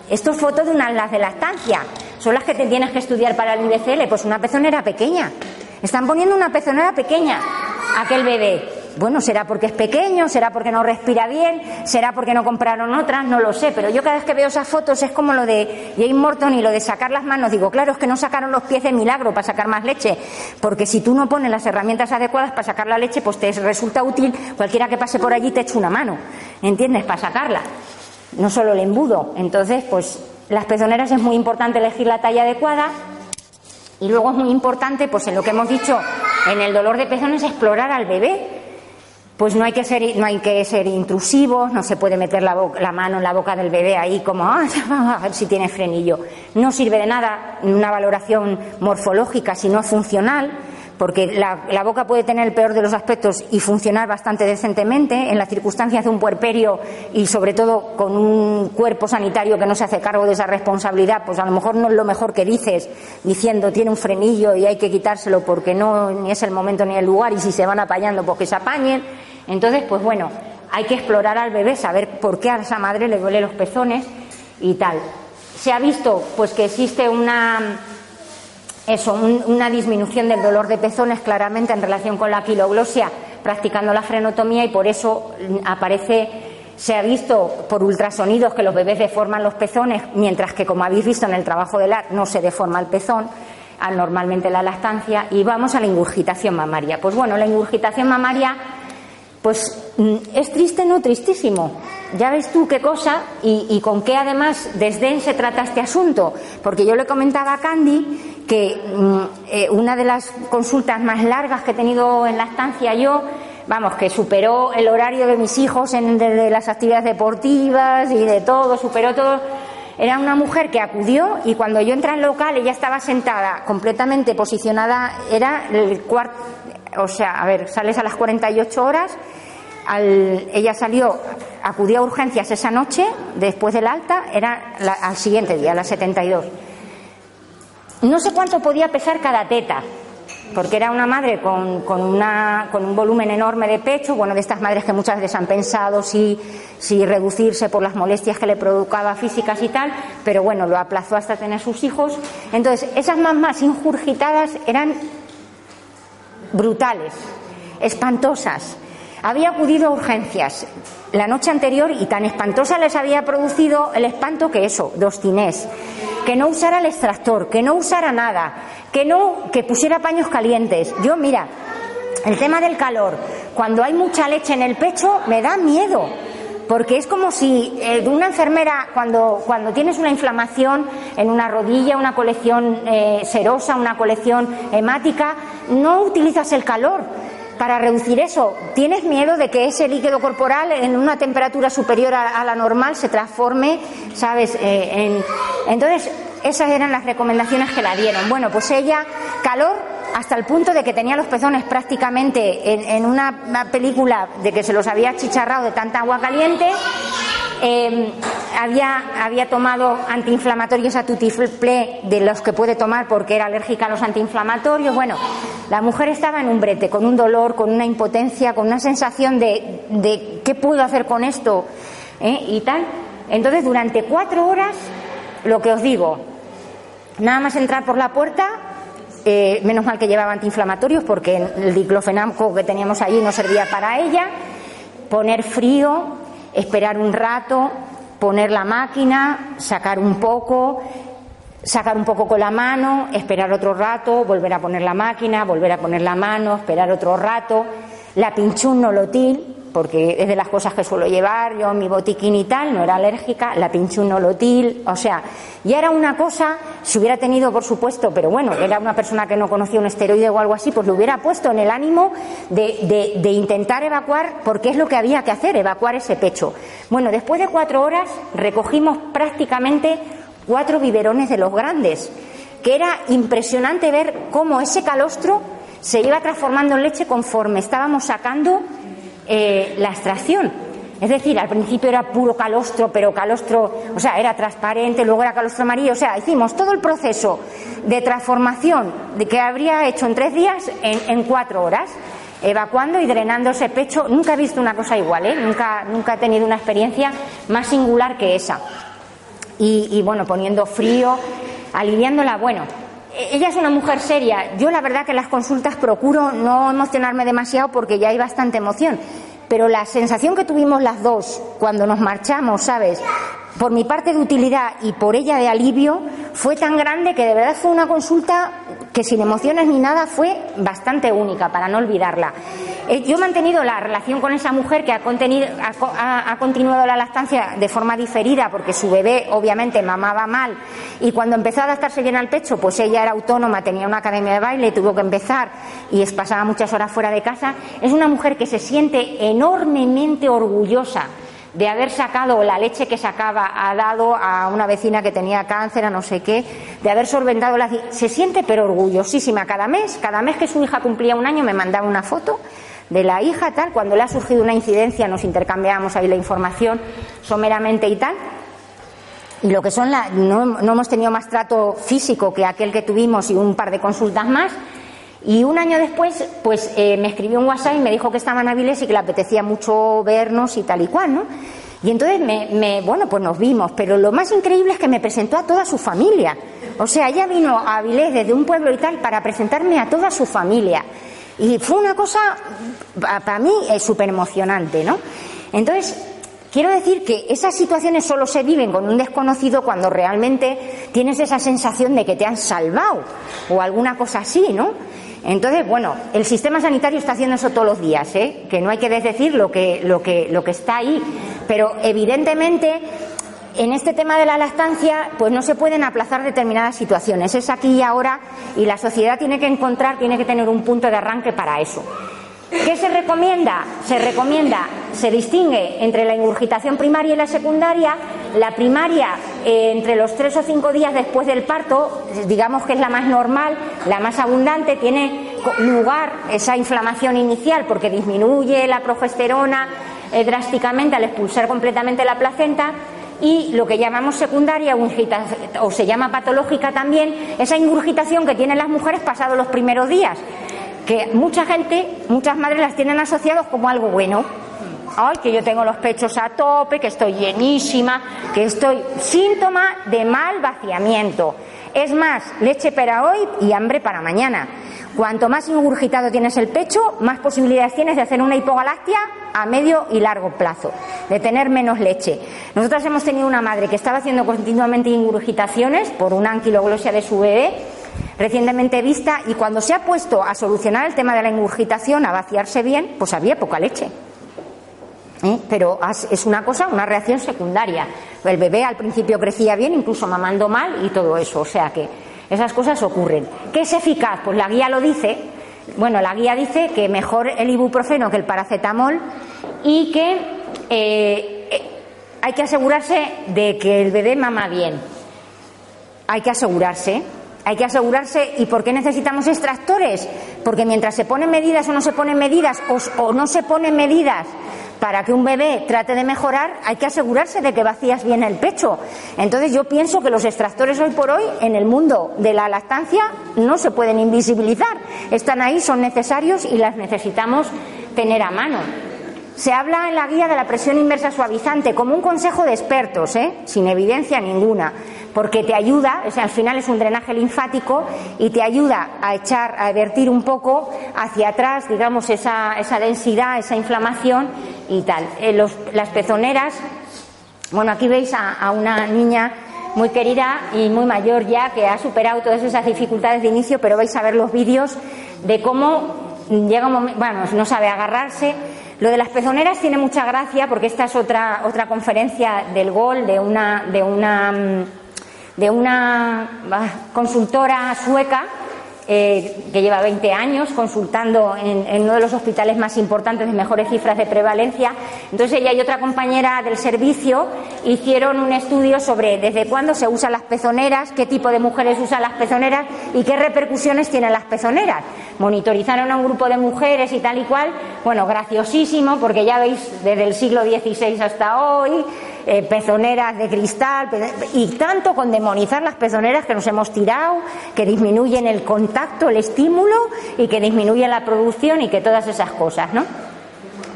Esto es foto de una las de estancia. Son las que te tienes que estudiar para el IBCL. Pues una pezonera pequeña. Están poniendo una pezonera pequeña aquel bebé. Bueno, será porque es pequeño, será porque no respira bien, será porque no compraron otras, no lo sé, pero yo cada vez que veo esas fotos es como lo de Jane Morton y lo de sacar las manos. Digo, claro, es que no sacaron los pies de milagro para sacar más leche, porque si tú no pones las herramientas adecuadas para sacar la leche, pues te resulta útil cualquiera que pase por allí te eche una mano, ¿entiendes? Para sacarla, no solo el embudo. Entonces, pues las pezoneras es muy importante elegir la talla adecuada. Y luego es muy importante, pues en lo que hemos dicho, en el dolor de pezones, explorar al bebé pues no hay que ser, no hay que ser intrusivos, no se puede meter la, mano en la boca del bebé ahí como ah, a ver si tiene frenillo. No sirve de nada una valoración morfológica si no es funcional, porque la, la, boca puede tener el peor de los aspectos y funcionar bastante decentemente en las circunstancias de un puerperio y sobre todo con un cuerpo sanitario que no se hace cargo de esa responsabilidad, pues a lo mejor no es lo mejor que dices diciendo tiene un frenillo y hay que quitárselo porque no ni es el momento ni el lugar y si se van apañando pues que se apañen entonces, pues bueno, hay que explorar al bebé, saber por qué a esa madre le duele los pezones y tal. Se ha visto pues que existe una eso, una disminución del dolor de pezones claramente en relación con la quiloglosia practicando la frenotomía y por eso aparece se ha visto por ultrasonidos que los bebés deforman los pezones, mientras que, como habéis visto en el trabajo del AR, no se deforma el pezón, normalmente la lactancia, y vamos a la ingurgitación mamaria. Pues bueno, la ingurgitación mamaria pues mm, es triste, no tristísimo. Ya ves tú qué cosa y, con qué además desdén se trata este asunto. Porque yo le comentaba a Candy que mm, eh, una de las consultas más largas que he tenido en la estancia yo, vamos, que superó el horario de mis hijos en, las actividades deportivas y de todo, superó todo. Era una mujer que acudió y cuando yo entré al local ella estaba sentada, completamente posicionada, era el cuarto o sea, a ver, sales a las 48 horas, ella salió, acudió a urgencias esa noche, después del alta, era al siguiente día, a las 72. No sé cuánto podía pesar cada teta, porque era una madre con, con, una, con un volumen enorme de pecho, bueno, de estas madres que muchas veces han pensado si, si reducirse por las molestias que le provocaba físicas y tal, pero bueno, lo aplazó hasta tener sus hijos. Entonces, esas mamás injurgitadas eran brutales, espantosas. Había acudido a urgencias la noche anterior y tan espantosa les había producido el espanto que eso, dos tinés, que no usara el extractor, que no usara nada, que no, que pusiera paños calientes. Yo, mira, el tema del calor, cuando hay mucha leche en el pecho, me da miedo porque es como si eh, una enfermera, cuando, cuando tienes una inflamación en una rodilla, una colección eh, serosa, una colección hemática, no utilizas el calor para reducir eso. Tienes miedo de que ese líquido corporal en una temperatura superior a, la normal se transforme, ¿sabes? Eh, en... Entonces, esas eran las recomendaciones que la dieron. Bueno, pues ella, calor hasta el punto de que tenía los pezones prácticamente en, una, película de que se los había chicharrado de tanta agua caliente. Em, había, había tomado antiinflamatorios a tutifle de los que puede tomar porque era alérgica a los antiinflamatorios. Bueno, la mujer estaba en un brete, con un dolor, con una impotencia, con una sensación de, de qué puedo hacer con esto ¿eh? y tal. Entonces, durante cuatro horas, lo que os digo, nada más entrar por la puerta, eh, menos mal que llevaba antiinflamatorios porque el diclofenaco que teníamos allí no servía para ella, poner frío, esperar un rato, poner la máquina, sacar un poco, sacar un poco con la mano, esperar otro rato, volver a poner la máquina, volver a poner la mano, esperar otro rato, la pinchún nolotil, porque es de las cosas que suelo llevar, yo mi botiquín y tal, no era alérgica, la pinchún nolotil, o sea, ya era una cosa, si hubiera tenido, por supuesto, pero bueno, era una persona que no conocía un esteroide o algo así, pues lo hubiera puesto en el ánimo de, de intentar evacuar, porque es lo que había que hacer, evacuar ese pecho. Bueno, después de cuatro horas recogimos prácticamente cuatro biberones de los grandes, que era impresionante ver cómo ese calostro se iba transformando en leche conforme estábamos sacando eh, la extracción. Es decir, al principio era puro calostro, pero calostro, o sea, era transparente, luego era calostro amarillo, o sea, hicimos todo el proceso de transformación de que habría hecho en tres días en, cuatro horas, evacuando y drenando ese pecho. Nunca he visto una cosa igual, ¿eh? nunca, nunca he tenido una experiencia más singular que esa. Y, y bueno, poniendo frío, aliviándola, bueno, ella es una mujer seria. Yo la verdad que en las consultas procuro no emocionarme demasiado porque ya hay bastante emoción. Pero la sensación que tuvimos las dos cuando nos marchamos, ¿sabes? Por mi parte de utilidad y por ella de alivio, fue tan grande que de verdad fue una consulta que sin emociones ni nada fue bastante única, para no olvidarla. Eh, yo he mantenido la relación con esa mujer que ha, ha, continuado la lactancia de forma diferida porque su bebé obviamente mamaba mal y cuando empezó a adaptarse bien al pecho, pues ella era autónoma, tenía una academia de baile, tuvo que empezar y pasaba muchas horas fuera de casa. Es una mujer que se siente enormemente orgullosa de haber sacado la leche que sacaba, ha dado a una vecina que tenía cáncer, a no sé qué, de haber solventado la... Se siente pero orgullosísima cada mes, cada mes que su hija cumplía un año me mandaba una foto de la hija, tal, cuando le ha surgido una incidencia nos intercambiábamos ahí la información someramente y tal. Y lo que son la, no, no hemos tenido más trato físico que aquel que tuvimos y un par de consultas más, y un año después, pues eh, me escribió un WhatsApp y me dijo que estaba en Avilés y que le apetecía mucho vernos y tal y cual, ¿no? Y entonces me, bueno, pues nos vimos, pero lo más increíble es que me presentó a toda su familia. O sea, ella vino a Avilés desde un pueblo y tal para presentarme a toda su familia. Y fue una cosa, para mí, súper emocionante, ¿no? Entonces, quiero decir que esas situaciones solo se viven con un desconocido cuando realmente tienes esa sensación de que te han salvado o alguna cosa así, ¿no? Entonces, bueno, el sistema sanitario está haciendo eso todos los días, ¿eh? que no hay que desdecir lo que, lo, que, lo que está ahí, pero evidentemente en este tema de la lactancia, pues no se pueden aplazar determinadas situaciones. Es aquí y ahora y la sociedad tiene que encontrar, tiene que tener un punto de arranque para eso. ¿Qué se recomienda? Se recomienda, se distingue entre la ingurgitación primaria y la secundaria. La primaria, eh, entre los tres o cinco días después del parto, digamos que es la más normal, la más abundante, tiene lugar esa inflamación inicial porque disminuye la progesterona eh, drásticamente al expulsar completamente la placenta y lo que llamamos secundaria o se llama patológica también, esa ingurgitación que tienen las mujeres pasados los primeros días que mucha gente, muchas madres las tienen asociados como algo bueno. Ay, que yo tengo los pechos a tope, que estoy llenísima, que estoy síntoma de mal vaciamiento. Es más, leche para hoy y hambre para mañana. Cuanto más ingurgitado tienes el pecho, más posibilidades tienes de hacer una hipogalactia a medio y largo plazo, de tener menos leche. Nosotras hemos tenido una madre que estaba haciendo continuamente ingurgitaciones por una anquiloglosia de su bebé recientemente vista y cuando se ha puesto a solucionar el tema de la ingurgitación, a vaciarse bien, pues había poca leche. ¿Eh? Pero es una cosa, una reacción secundaria. El bebé al principio crecía bien, incluso mamando mal y todo eso. O sea que esas cosas ocurren. ¿Qué es eficaz? Pues la guía lo dice. Bueno, la guía dice que mejor el ibuprofeno que el paracetamol y que eh, eh, hay que asegurarse de que el bebé mama bien. Hay que asegurarse. Hay que asegurarse. ¿Y por qué necesitamos extractores? Porque mientras se ponen medidas o no se ponen medidas o, no se ponen medidas para que un bebé trate de mejorar, hay que asegurarse de que vacías bien el pecho. Entonces yo pienso que los extractores hoy por hoy en el mundo de la lactancia no se pueden invisibilizar. Están ahí, son necesarios y las necesitamos tener a mano. Se habla en la guía de la presión inversa suavizante como un consejo de expertos, ¿eh? sin evidencia ninguna. Porque te ayuda, o sea, al final es un drenaje linfático y te ayuda a echar, a vertir un poco hacia atrás, digamos, esa, esa densidad, esa inflamación y tal. Eh, las pezoneras, bueno, aquí veis a, a una niña muy querida y muy mayor ya, que ha superado todas esas dificultades de inicio, pero vais a ver los vídeos de cómo llega un momento, bueno, no sabe agarrarse. Lo de las pezoneras tiene mucha gracia porque esta es otra, otra conferencia del gol de una, de una, mm, de una consultora sueca eh, que lleva 20 años consultando en, en, uno de los hospitales más importantes de mejores cifras de prevalencia. Entonces ella y otra compañera del servicio hicieron un estudio sobre desde cuándo se usan las pezoneras, qué tipo de mujeres usan las pezoneras y qué repercusiones tienen las pezoneras. Monitorizaron a un grupo de mujeres y tal y cual. Bueno, graciosísimo porque ya veis desde el siglo XVI hasta hoy eh, pezoneras de cristal, y tanto con demonizar las pezoneras que nos hemos tirado, que disminuyen el contacto, el estímulo y que disminuyen la producción y que todas esas cosas, ¿no?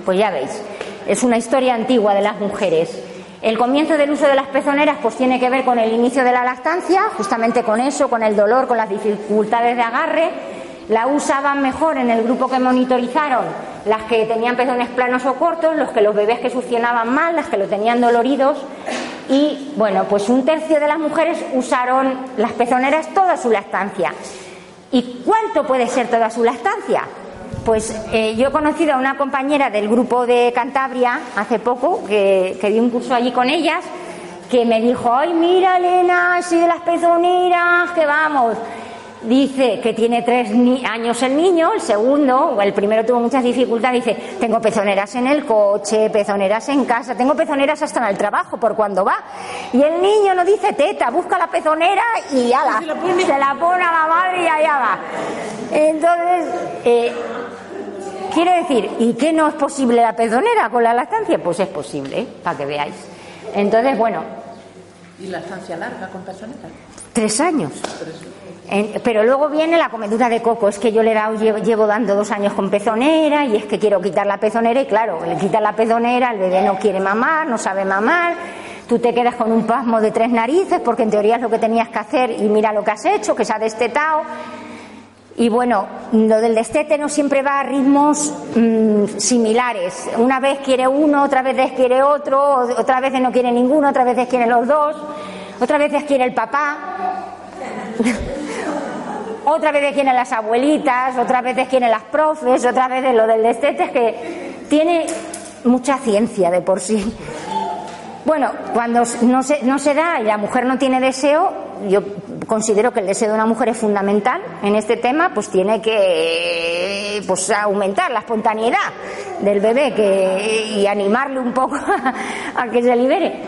Pues ya veis, es una historia antigua de las mujeres. El comienzo del uso de las pezoneras pues tiene que ver con el inicio de la lactancia, justamente con eso, con el dolor, con las dificultades de agarre. La usaban mejor en el grupo que monitorizaron las que tenían pezones planos o cortos, los que los bebés que succionaban mal, las que lo tenían doloridos. Y bueno, pues un tercio de las mujeres usaron las pezoneras toda su lactancia. ¿Y cuánto puede ser toda su lactancia? Pues eh, yo he conocido a una compañera del grupo de Cantabria hace poco, que, que di un curso allí con ellas, que me dijo, ay, mira, Elena, así de las pezoneras, que vamos. Dice que tiene tres años el niño, el segundo, el primero tuvo muchas dificultades, dice, tengo pezoneras en el coche, pezoneras en casa, tengo pezoneras hasta en el trabajo por cuando va. Y el niño no dice teta, busca la pezonera y ya la, se la pone a la madre y allá va. Entonces, eh, quiero decir, ¿y qué no es posible la pezonera con la lactancia? Pues es posible, ¿eh? para que veáis. Entonces, bueno. ¿Y la estancia larga con pezonera? Tres años. En, pero luego viene la comedura de coco. Es que yo le he dado, llevo, dando dos años con pezonera y es que quiero quitar la pezonera y claro, le quitas la pezonera, el bebé no quiere mamar, no sabe mamar. Tú te quedas con un pasmo de tres narices porque en teoría es lo que tenías que hacer y mira lo que has hecho, que se ha destetado. Y bueno, lo del destete no siempre va a ritmos mmm, similares. Una vez quiere uno, otra vez quiere otro, otra vez no quiere ninguno, otra vez quiere los dos, otra vez quiere el papá. Otra vez quieren las abuelitas, otra vez quieren las profes, otra vez lo del destete, es que tiene mucha ciencia de por sí. Bueno, cuando no se, no se da y la mujer no tiene deseo, yo considero que el deseo de una mujer es fundamental en este tema, pues tiene que pues, aumentar la espontaneidad del bebé que, y animarle un poco a, que se libere.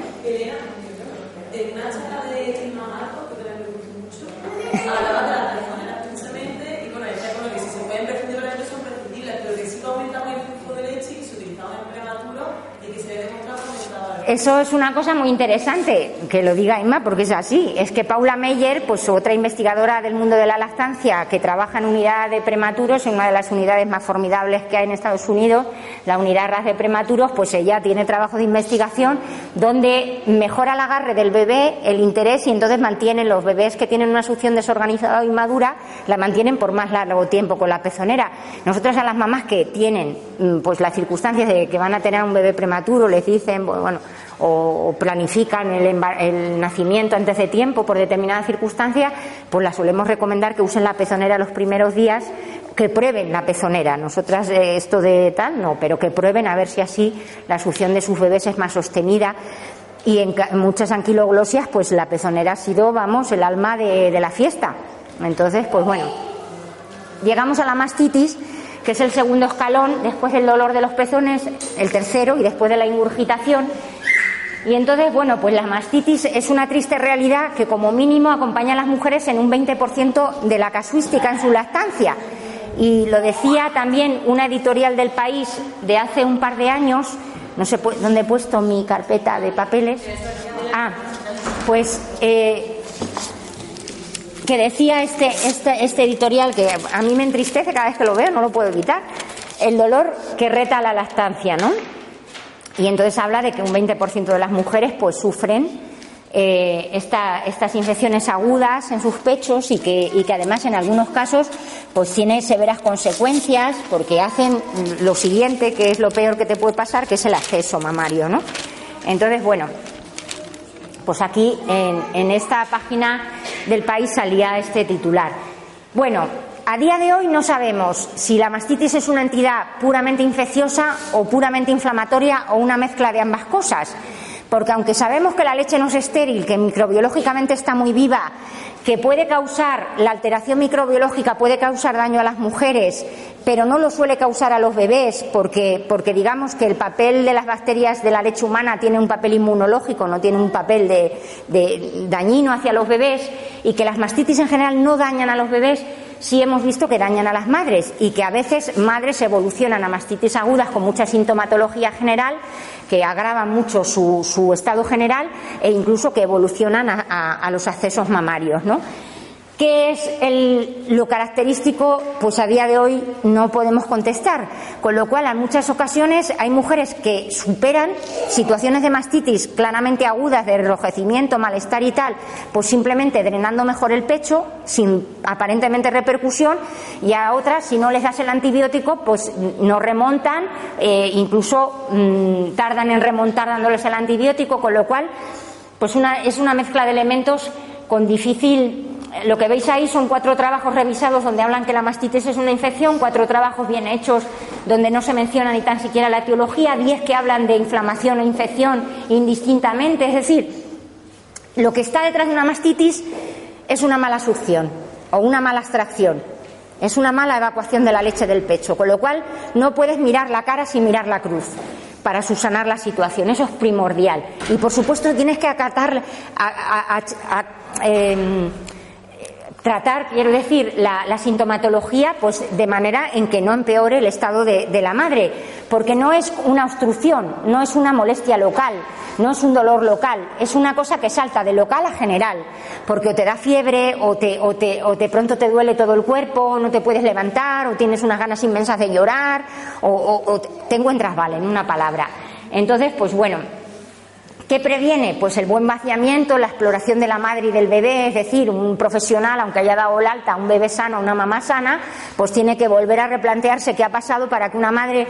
Hablaba de las personas precisamente y bueno, decía bueno, que si se pueden prescindir de son prescindibles, pero que sí que aumentan el flujo de leche y se utilizaban en prematuro y que se ve demostrado que Eso es una cosa muy interesante, que lo diga Emma, porque es así. Es que Paula Meyer, pues otra investigadora del mundo de la lactancia que trabaja en unidad de prematuros, en una de las unidades más formidables que hay en Estados Unidos, la unidad RAS de prematuros, pues ella tiene trabajo de investigación donde mejora el agarre del bebé, el interés y entonces mantiene los bebés que tienen una succión desorganizada o inmadura, la mantienen por más largo tiempo con la pezonera. Nosotros a las mamás que tienen mm, pues las circunstancias de que van a tener un bebé prematuro les dicen, bueno, o planifican el, el, nacimiento antes de tiempo por determinadas circunstancias, pues la solemos recomendar que usen la pezonera los primeros días, que prueben la pezonera. Nosotras eh, esto de tal no, pero que prueben a ver si así la succión de sus bebés es más sostenida. Y en muchas anquiloglosias, pues la pezonera ha sido, vamos, el alma de, de la fiesta. Entonces, pues bueno, llegamos a la mastitis que es el segundo escalón, después del dolor de los pezones, el tercero, y después de la ingurgitación. Y entonces, bueno, pues la mastitis es una triste realidad que como mínimo acompaña a las mujeres en un 20% de la casuística en su lactancia. Y lo decía también una editorial del país de hace un par de años, no sé dónde he puesto mi carpeta de papeles. Ah, pues eh, que decía este, este, este editorial que a mí me entristece cada vez que lo veo, no lo puedo evitar, el dolor que reta la lactancia, ¿no? Y entonces habla de que un 20% de las mujeres pues sufren eh, estas infecciones agudas en sus pechos y que, y que además en algunos casos pues tiene severas consecuencias porque hacen lo siguiente, que es lo peor que te puede pasar, que es el acceso mamario, ¿no? Entonces, bueno, pues aquí en, esta página del país salía este titular. Bueno, a día de hoy no sabemos si la mastitis es una entidad puramente infecciosa o puramente inflamatoria o una mezcla de ambas cosas. Porque aunque sabemos que la leche no es estéril, que microbiológicamente está muy viva, que puede causar, la alteración microbiológica puede causar daño a las mujeres, pero no lo suele causar a los bebés, porque, porque digamos que el papel de las bacterias de la leche humana tiene un papel inmunológico, no tiene un papel de, de dañino hacia los bebés, y que las mastitis en general no dañan a los bebés, sí hemos visto que dañan a las madres y que a veces madres evolucionan a mastitis agudas con mucha sintomatología general que agravan mucho su, su estado general e incluso que evolucionan a, a, a los accesos mamarios, ¿no? ¿Qué es el, lo característico? Pues a día de hoy no podemos contestar. Con lo cual, en muchas ocasiones hay mujeres que superan situaciones de mastitis claramente agudas, de enrojecimiento, malestar y tal, pues simplemente drenando mejor el pecho, sin aparentemente repercusión, y a otras, si no les das el antibiótico, pues no remontan, eh, incluso mmm, tardan en remontar dándoles el antibiótico, con lo cual, pues una, es una mezcla de elementos con difícil lo que veis ahí son cuatro trabajos revisados donde hablan que la mastitis es una infección, cuatro trabajos bien hechos donde no se menciona ni tan siquiera la etiología, diez que hablan de inflamación o infección indistintamente. Es decir, lo que está detrás de una mastitis es una mala succión o una mala extracción. Es una mala evacuación de la leche del pecho, con lo cual no puedes mirar la cara sin mirar la cruz para subsanar la situación. Eso es primordial. Y por supuesto tienes que acatar, a, eh, tratar, quiero decir, la, sintomatología pues de manera en que no empeore el estado de, la madre, porque no es una obstrucción, no es una molestia local, no es un dolor local, es una cosa que salta de local a general, porque o te da fiebre o te, o te, o de pronto te duele todo el cuerpo, o no te puedes levantar, o tienes unas ganas inmensas de llorar, o te encuentras vale, en una palabra. Entonces, pues bueno, ¿Qué previene? Pues el buen vaciamiento, la exploración de la madre y del bebé, es decir, un profesional, aunque haya dado el alta a un bebé sano, a una mamá sana, pues tiene que volver a replantearse qué ha pasado para que una madre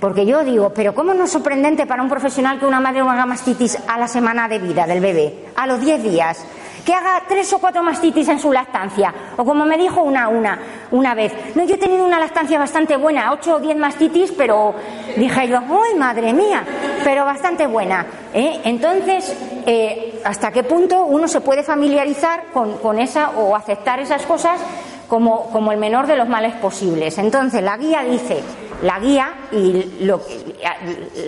porque yo digo, pero ¿cómo no es sorprendente para un profesional que una madre haga mastitis a la semana de vida del bebé, a los 10 días? Que haga tres o cuatro mastitis en su lactancia. O como me dijo una, una, una vez, no, yo he tenido una lactancia bastante buena, ocho o diez mastitis, pero dije yo, ¡ay, madre mía! Pero bastante buena. ¿eh? Entonces, eh, ¿hasta qué punto uno se puede familiarizar con, con esa o aceptar esas cosas como, como, el menor de los males posibles? Entonces, la guía dice, la guía, y lo,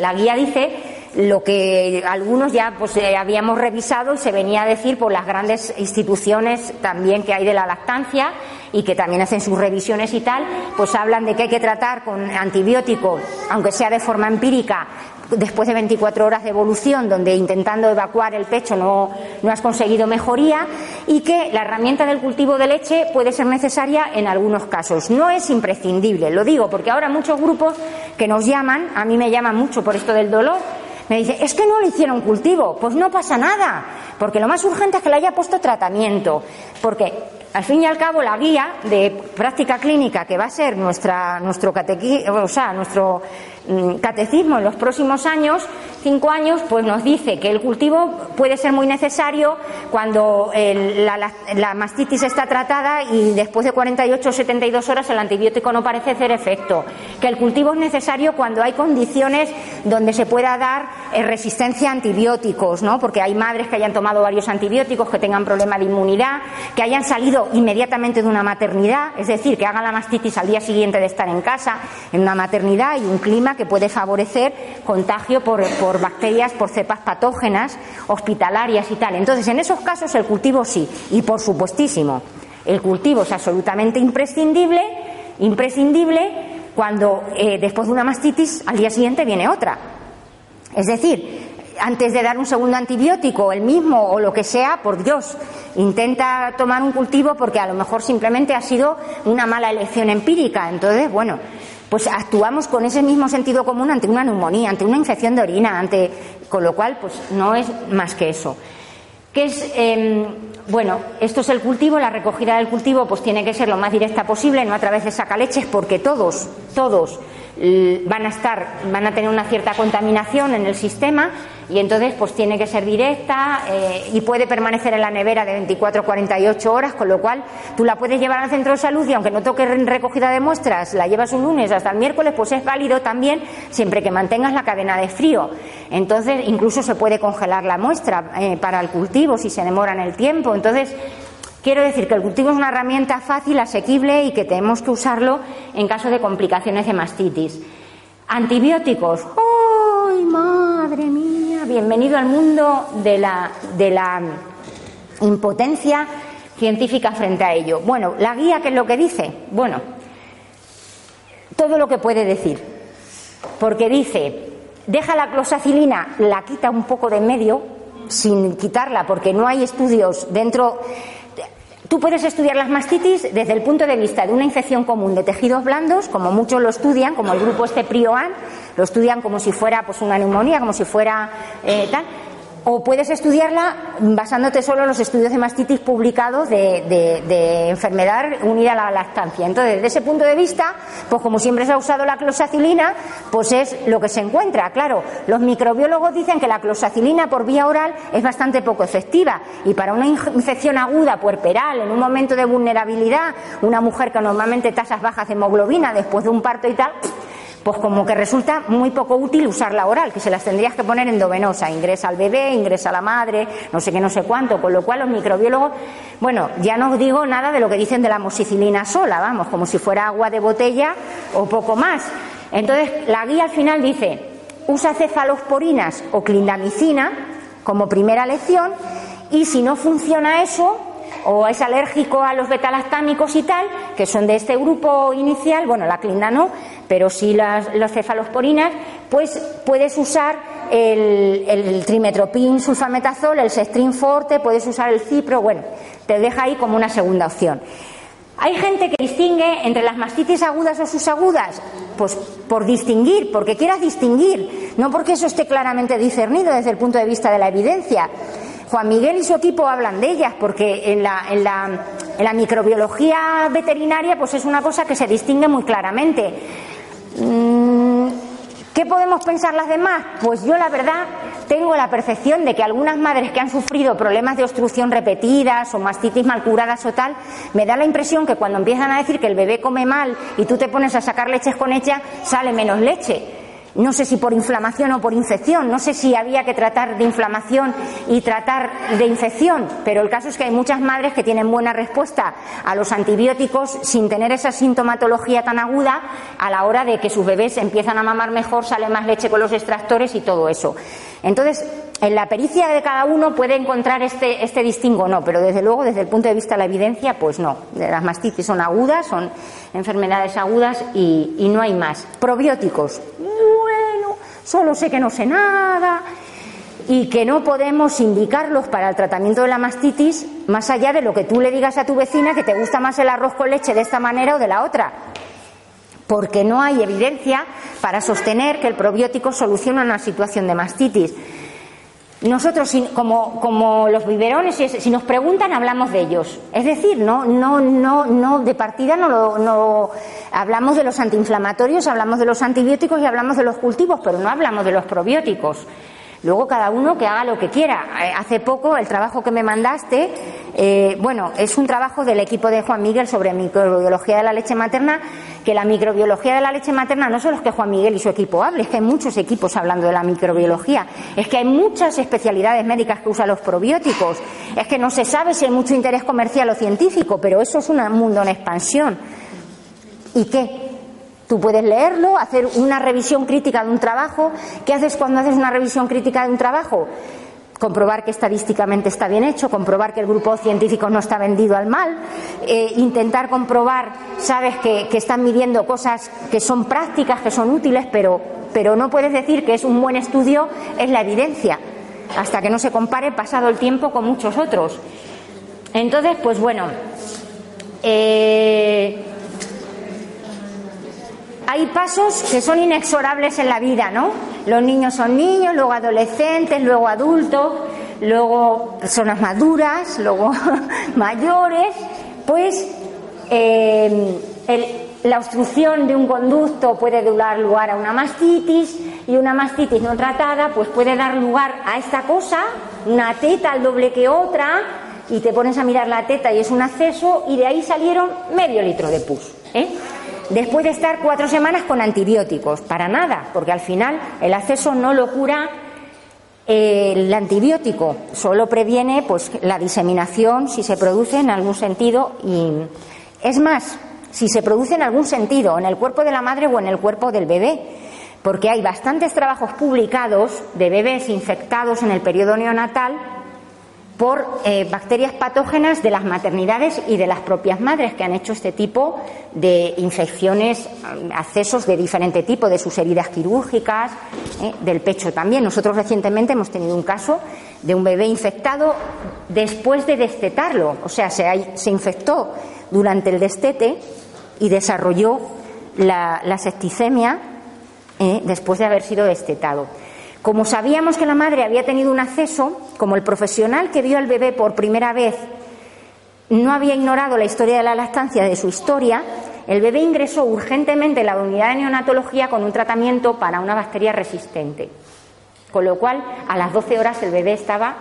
la guía dice lo que algunos ya pues eh, habíamos revisado y se venía a decir por las grandes instituciones también que hay de la lactancia y que también hacen sus revisiones y tal, pues hablan de que hay que tratar con antibióticos, aunque sea de forma empírica, después de 24 horas de evolución, donde intentando evacuar el pecho no, no, has conseguido mejoría, y que la herramienta del cultivo de leche puede ser necesaria en algunos casos. No es imprescindible, lo digo porque ahora muchos grupos que nos llaman, a mí me llaman mucho por esto del dolor, me dice, es que no le hicieron cultivo. Pues no pasa nada, porque lo más urgente es que le haya puesto tratamiento. Porque al fin y al cabo la guía de práctica clínica que va a ser nuestra, nuestro, catequi, o sea, nuestro catecismo en los próximos años, cinco años, pues nos dice que el cultivo puede ser muy necesario cuando la, mastitis está tratada y después de 48 o 72 horas el antibiótico no parece hacer efecto. Que el cultivo es necesario cuando hay condiciones donde se pueda dar eh, resistencia a antibióticos, ¿no? Porque hay madres que hayan tomado varios antibióticos, que tengan problema de inmunidad, que hayan salido inmediatamente de una maternidad, es decir, que hagan la mastitis al día siguiente de estar en casa, en una maternidad y un clima que puede favorecer contagio por, bacterias, por cepas patógenas, hospitalarias y tal. Entonces, en esos casos el cultivo sí, y por supuestísimo, el cultivo es absolutamente imprescindible, imprescindible cuando eh, después de una mastitis al día siguiente viene otra. Es decir, antes de dar un segundo antibiótico, el mismo o lo que sea, por Dios, intenta tomar un cultivo porque a lo mejor simplemente ha sido una mala elección empírica. Entonces, bueno, pues actuamos con ese mismo sentido común ante una neumonía, ante una infección de orina, ante con lo cual pues no es más que eso. que es em, bueno, esto es el cultivo, la recogida del cultivo pues tiene que ser lo más directa posible, no a través de sacaleches, porque todos, todos van a estar, van a tener una cierta contaminación en el sistema y entonces pues tiene que ser directa eh, y puede permanecer en la nevera de 24 a 48 horas, con lo cual tú la puedes llevar al centro de salud y aunque no toque recogida de muestras, la llevas un lunes hasta el miércoles, pues es válido también siempre que mantengas la cadena de frío. Entonces incluso se puede congelar la muestra eh, para el cultivo si se demora en el tiempo. Entonces Quiero decir que el cultivo es una herramienta fácil, asequible y que tenemos que usarlo en caso de complicaciones de mastitis. Antibióticos. ¡Ay, madre mía! Bienvenido al mundo de la, de la impotencia científica frente a ello. Bueno, la guía, ¿qué es lo que dice? Bueno, todo lo que puede decir. Porque dice, deja la closacilina, la quita un poco de medio, sin quitarla, porque no hay estudios dentro Tú puedes estudiar las mastitis desde el punto de vista de una infección común de tejidos blandos, como muchos lo estudian, como el grupo este PRIOAN, lo estudian como si fuera pues una neumonía, como si fuera eh, tal o puedes estudiarla basándote solo en los estudios de mastitis publicados de, enfermedad unida a la lactancia. Entonces, desde ese punto de vista, pues como siempre se ha usado la closacilina, pues es lo que se encuentra. Claro, los microbiólogos dicen que la closacilina por vía oral es bastante poco efectiva y para una infección aguda puerperal, en un momento de vulnerabilidad, una mujer que normalmente tasas bajas de hemoglobina después de un parto y tal, pues como que resulta muy poco útil usar la oral, que se las tendrías que poner endovenosa, ingresa al bebé, ingresa a la madre, no sé qué, no sé cuánto, con lo cual los microbiólogos, bueno, ya no digo nada de lo que dicen de la moxicilina sola, vamos, como si fuera agua de botella o poco más. Entonces, la guía al final dice, usa cefalosporinas o clindamicina como primera lección y si no funciona eso, o es alérgico a los betalactámicos y tal, que son de este grupo inicial, bueno, la clinda no, pero sí las, cefalosporinas, pues puedes usar el, el trimetropin sulfametazol, el sestrin forte, puedes usar el cipro, bueno, te deja ahí como una segunda opción. Hay gente que distingue entre las mastitis agudas o subagudas, pues por distinguir, porque quieras distinguir, no porque eso esté claramente discernido desde el punto de vista de la evidencia. Juan Miguel y su equipo hablan de ellas porque en la, en la, en la microbiología veterinaria pues es una cosa que se distingue muy claramente. Mm, ¿Qué podemos pensar las demás? Pues yo la verdad tengo la percepción de que algunas madres que han sufrido problemas de obstrucción repetidas o mastitis mal curadas o tal, me da la impresión que cuando empiezan a decir que el bebé come mal y tú te pones a sacar leches con ella, sale menos leche no sé si por inflamación o por infección, no sé si había que tratar de inflamación y tratar de infección, pero el caso es que hay muchas madres que tienen buena respuesta a los antibióticos sin tener esa sintomatología tan aguda a la hora de que sus bebés empiezan a mamar mejor, sale más leche con los extractores y todo eso. Entonces, en la pericia de cada uno puede encontrar este, este distingo, no, pero desde luego, desde el punto de vista de la evidencia, pues no. Las mastitis son agudas, son enfermedades agudas y, y no hay más. Probióticos, bueno, solo sé que no sé nada y que no podemos indicarlos para el tratamiento de la mastitis más allá de lo que tú le digas a tu vecina que te gusta más el arroz con leche de esta manera o de la otra porque no hay evidencia para sostener que el probiótico soluciona una situación de mastitis. Nosotros, como, los biberones, si nos preguntan, hablamos de ellos. Es decir, no, no, no, no de partida no, no hablamos de los antiinflamatorios, hablamos de los antibióticos y hablamos de los cultivos, pero no hablamos de los probióticos. Luego cada uno que haga lo que quiera. Eh, hace poco el trabajo que me mandaste, eh, bueno, es un trabajo del equipo de Juan Miguel sobre microbiología de la leche materna, que la microbiología de la leche materna no solo es que Juan Miguel y su equipo hablen, es que hay muchos equipos hablando de la microbiología, es que hay muchas especialidades médicas que usan los probióticos, es que no se sabe si hay mucho interés comercial o científico, pero eso es un mundo en expansión. ¿Y qué? Tú puedes leerlo, hacer una revisión crítica de un trabajo. ¿Qué haces cuando haces una revisión crítica de un trabajo? comprobar que estadísticamente está bien hecho, comprobar que el grupo científico no está vendido al mal, eh, intentar comprobar, sabes, que, están midiendo cosas que son prácticas, que son útiles, pero, pero no puedes decir que es un buen estudio, es la evidencia, hasta que no se compare pasado el tiempo con muchos otros. Entonces, pues bueno, eh, hay pasos que son inexorables en la vida, ¿no? Los niños son niños, luego adolescentes, luego adultos, luego personas maduras, luego mayores, pues eh, la obstrucción de un conducto puede dar lugar a una mastitis y una mastitis no tratada pues puede dar lugar a esta cosa, una teta al doble que otra y te pones a mirar la teta y es un acceso y de ahí salieron medio litro de pus. ¿eh? Después de estar cuatro semanas con antibióticos, para nada, porque al final el acceso no lo cura el antibiótico. Solo previene pues la diseminación si se produce en algún sentido y es más si se produce en algún sentido en el cuerpo de la madre o en el cuerpo del bebé porque hay bastantes trabajos publicados de bebés infectados en el periodo neonatal por eh, bacterias patógenas de las maternidades y de las propias madres que han hecho este tipo de infecciones, mm, accesos de diferente tipo, de sus heridas quirúrgicas, eh, del pecho también. Nosotros recientemente hemos tenido un caso de un bebé infectado después de destetarlo, o sea, se, infectó durante el destete y desarrolló la, septicemia eh, después de haber sido destetado. Como sabíamos que la madre había tenido un acceso, como el profesional que vio al bebé por primera vez no había ignorado la historia de la lactancia de su historia, el bebé ingresó urgentemente en la unidad de neonatología con un tratamiento para una bacteria resistente. Con lo cual, a las 12 horas el bebé estaba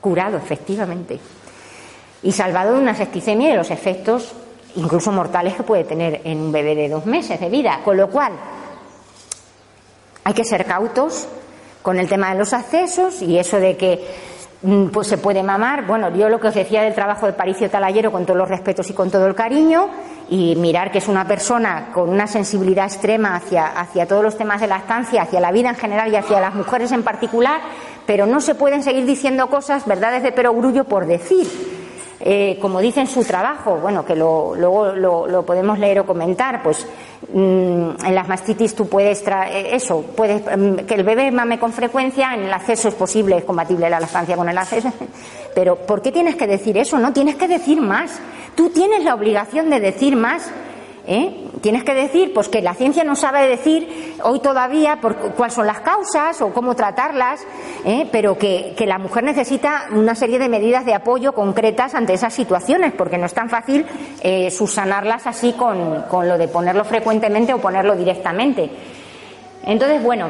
curado, efectivamente, y salvado de una septicemia y de los efectos incluso mortales que puede tener en un bebé de dos meses de vida. Con lo cual, hay que ser cautos con el tema de los accesos y eso de que mm, pues se puede mamar. Bueno, yo lo que os decía del trabajo de Paricio Talayero con todos los respetos y con todo el cariño y mirar que es una persona con una sensibilidad extrema hacia, hacia todos los temas de la estancia, hacia la vida en general y hacia las mujeres en particular, pero no se pueden seguir diciendo cosas, verdades de perogrullo por decir eh, como dice en su trabajo, bueno, que luego lo, podemos leer o comentar, pues mm, en las mastitis tú puedes, eh, eso, puedes, mm, que el bebé mame con frecuencia, en el acceso es posible, es compatible la lactancia con el acceso, pero ¿por qué tienes que decir eso? No tienes que decir más. Tú tienes la obligación de decir más ¿Eh? Tienes que decir pues que la ciencia no sabe decir hoy todavía cuáles son las causas o cómo tratarlas, ¿eh? pero que, la mujer necesita una serie de medidas de apoyo concretas ante esas situaciones, porque no es tan fácil eh, subsanarlas así con, con lo de ponerlo frecuentemente o ponerlo directamente. Entonces, bueno,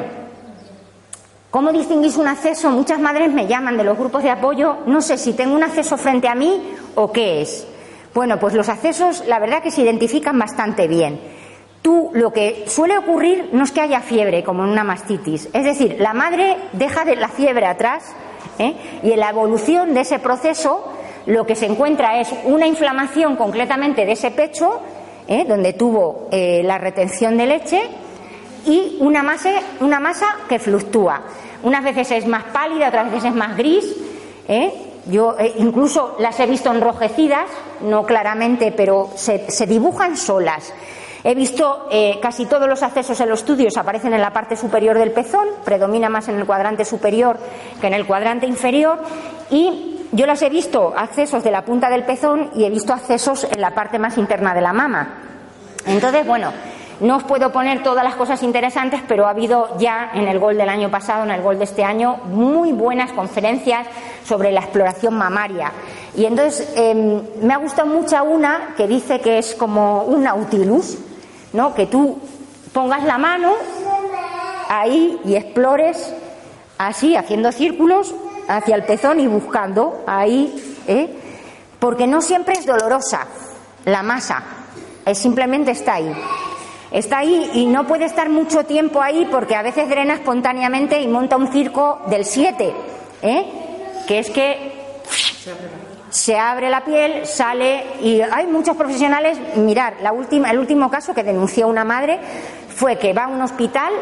¿Cómo distinguís un acceso? Muchas madres me llaman de los grupos de apoyo, no sé si tengo un acceso frente a mí o qué es. Bueno, pues los accesos, la verdad que se identifican bastante bien. Tú, lo que suele ocurrir no es que haya fiebre, como en una mastitis. Es decir, la madre deja de la fiebre atrás ¿eh? y en la evolución de ese proceso lo que se encuentra es una inflamación concretamente de ese pecho, ¿eh? donde tuvo eh, la retención de leche, y una masa, una masa que fluctúa. Unas veces es más pálida, otras veces es más gris. Yo eh, incluso las he visto enrojecidas, no claramente, pero se, dibujan solas. He visto eh, casi todos los accesos en los estudios aparecen en la parte superior del pezón, predomina más en el cuadrante superior que en el cuadrante inferior y yo las he visto accesos de la punta del pezón y he visto accesos en la parte más interna de la mama. Entonces, bueno, no os puedo poner todas las cosas interesantes, pero ha habido ya en el Gol del año pasado, en el Gol de este año, muy buenas conferencias sobre la exploración mamaria. Y entonces em, me ha gustado mucho una que dice que es como un nautilus, ¿no? Que tú pongas la mano ahí y explores así, haciendo círculos hacia el pezón y buscando ahí, ¿eh? porque no siempre es dolorosa la masa, es simplemente está ahí. Está ahí y no puede estar mucho tiempo ahí porque a veces drena espontáneamente y monta un circo del 7, ¿eh? que es que se abre la piel, sale y hay muchos profesionales. Mirar, la última, el último caso que denunció una madre fue que va a un hospital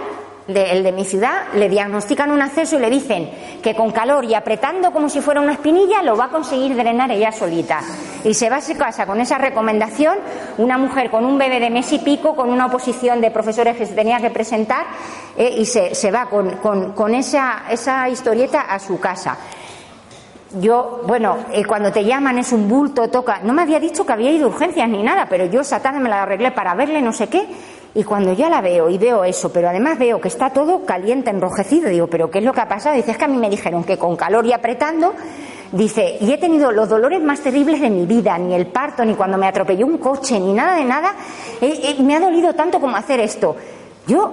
el de mi ciudad, le diagnostican un acceso y le dicen que con calor y apretando como si fuera una espinilla lo va a conseguir drenar ella solita. Y se va a su casa con esa recomendación, una mujer con un bebé de mes y pico, con una oposición de profesores que se tenía que presentar, eh, y se, se, va con, con, con esa, esa historieta a su casa yo, bueno, eh, cuando te llaman es un bulto, toca. No me había dicho que había ido urgencias ni nada, pero yo esa tarde me la arreglé para verle no sé qué Y cuando ya la veo y veo eso, pero además veo que está todo caliente, enrojecido, digo, ¿pero qué es lo que ha pasado? Dice, es que a mí me dijeron que con calor y apretando, dice, y he tenido los dolores más terribles de mi vida, ni el parto, ni cuando me atropelló un coche, ni nada de nada, me ha dolido tanto como hacer esto. Yo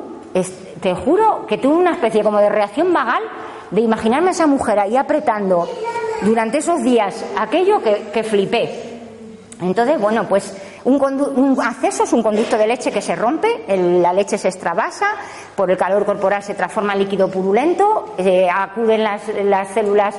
te juro que tuve una especie como de reacción vagal de imaginarme a esa mujer ahí apretando durante esos días aquello que, que flipé. Entonces, bueno, pues un, acceso es un conducto de leche que se rompe, la leche se extravasa, por el calor corporal se transforma en líquido purulento, eh, acuden las, las células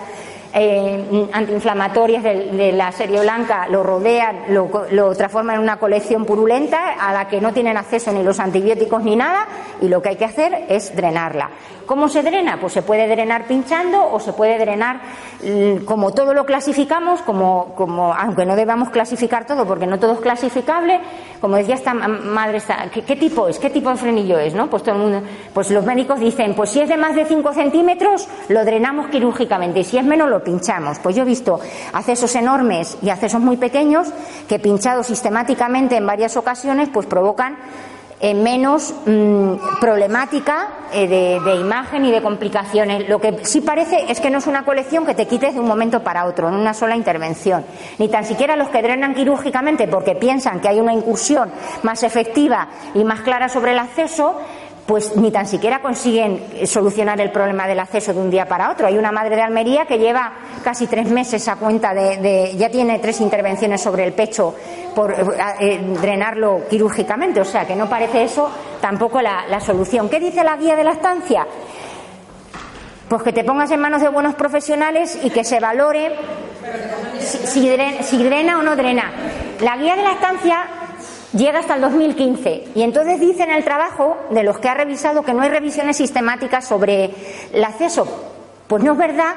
eh, antiinflamatorias de, la serie blanca lo rodean, lo, lo, transforman en una colección purulenta a la que no tienen acceso ni los antibióticos ni nada y lo que hay que hacer es drenarla. ¿Cómo se drena? Pues se puede drenar pinchando o se puede drenar mm, como todo lo clasificamos, como, como aunque no debamos clasificar todo porque no todo es clasificable, como decía esta madre, ¿qué, tipo es? ¿Qué tipo de frenillo es? ¿no? Pues, todo el mundo, pues los médicos dicen, pues si es de más de 5 centímetros, lo drenamos quirúrgicamente y si es menos, lo pinchamos. Pues yo he visto accesos enormes y accesos muy pequeños que pinchados sistemáticamente en varias ocasiones, pues provocan eh, menos mm, problemática eh, de, imagen y de complicaciones. Lo que sí parece es que no es una colección que te quites de un momento para otro, en una sola intervención. Ni tan siquiera los que drenan quirúrgicamente porque piensan que hay una incursión más efectiva y más clara sobre el acceso, pues ni tan siquiera consiguen solucionar el problema del acceso de un día para otro. Hay una madre de Almería que lleva casi tres meses a cuenta de, ya tiene tres intervenciones sobre el pecho por eh, eh, drenarlo quirúrgicamente, o sea que no parece eso tampoco la, solución. ¿Qué dice la guía de la estancia? Pues que te pongas en manos de buenos profesionales y que se valore si drena o no drena. La guía de la estancia llega hasta el 2015 y entonces dice en el trabajo de los que ha revisado que no hay revisiones sistemáticas sobre el acceso. Pues no es verdad,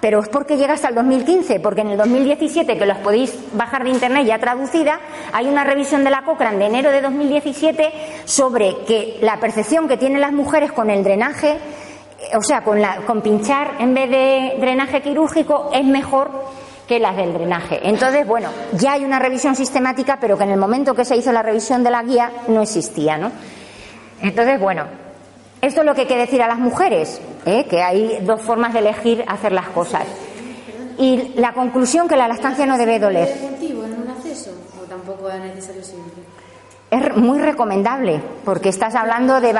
pero es porque llega hasta el 2015, porque en el 2017, que los podéis bajar de internet ya traducida, hay una revisión de la Cochrane de enero de 2017 sobre que la percepción que tienen las mujeres con el drenaje, o sea, con, la, con pinchar en vez de drenaje quirúrgico, es mejor que las del drenaje. Entonces, bueno, ya hay una revisión sistemática, pero que en el momento que se hizo la revisión de la guía no existía, ¿no? Entonces, bueno, esto es lo que hay que decir a las mujeres, ¿eh? que hay dos formas de elegir hacer las cosas. Y la conclusión que la lactancia no debe doler. en un acceso o tampoco es necesario? Es muy recomendable, porque estás hablando de...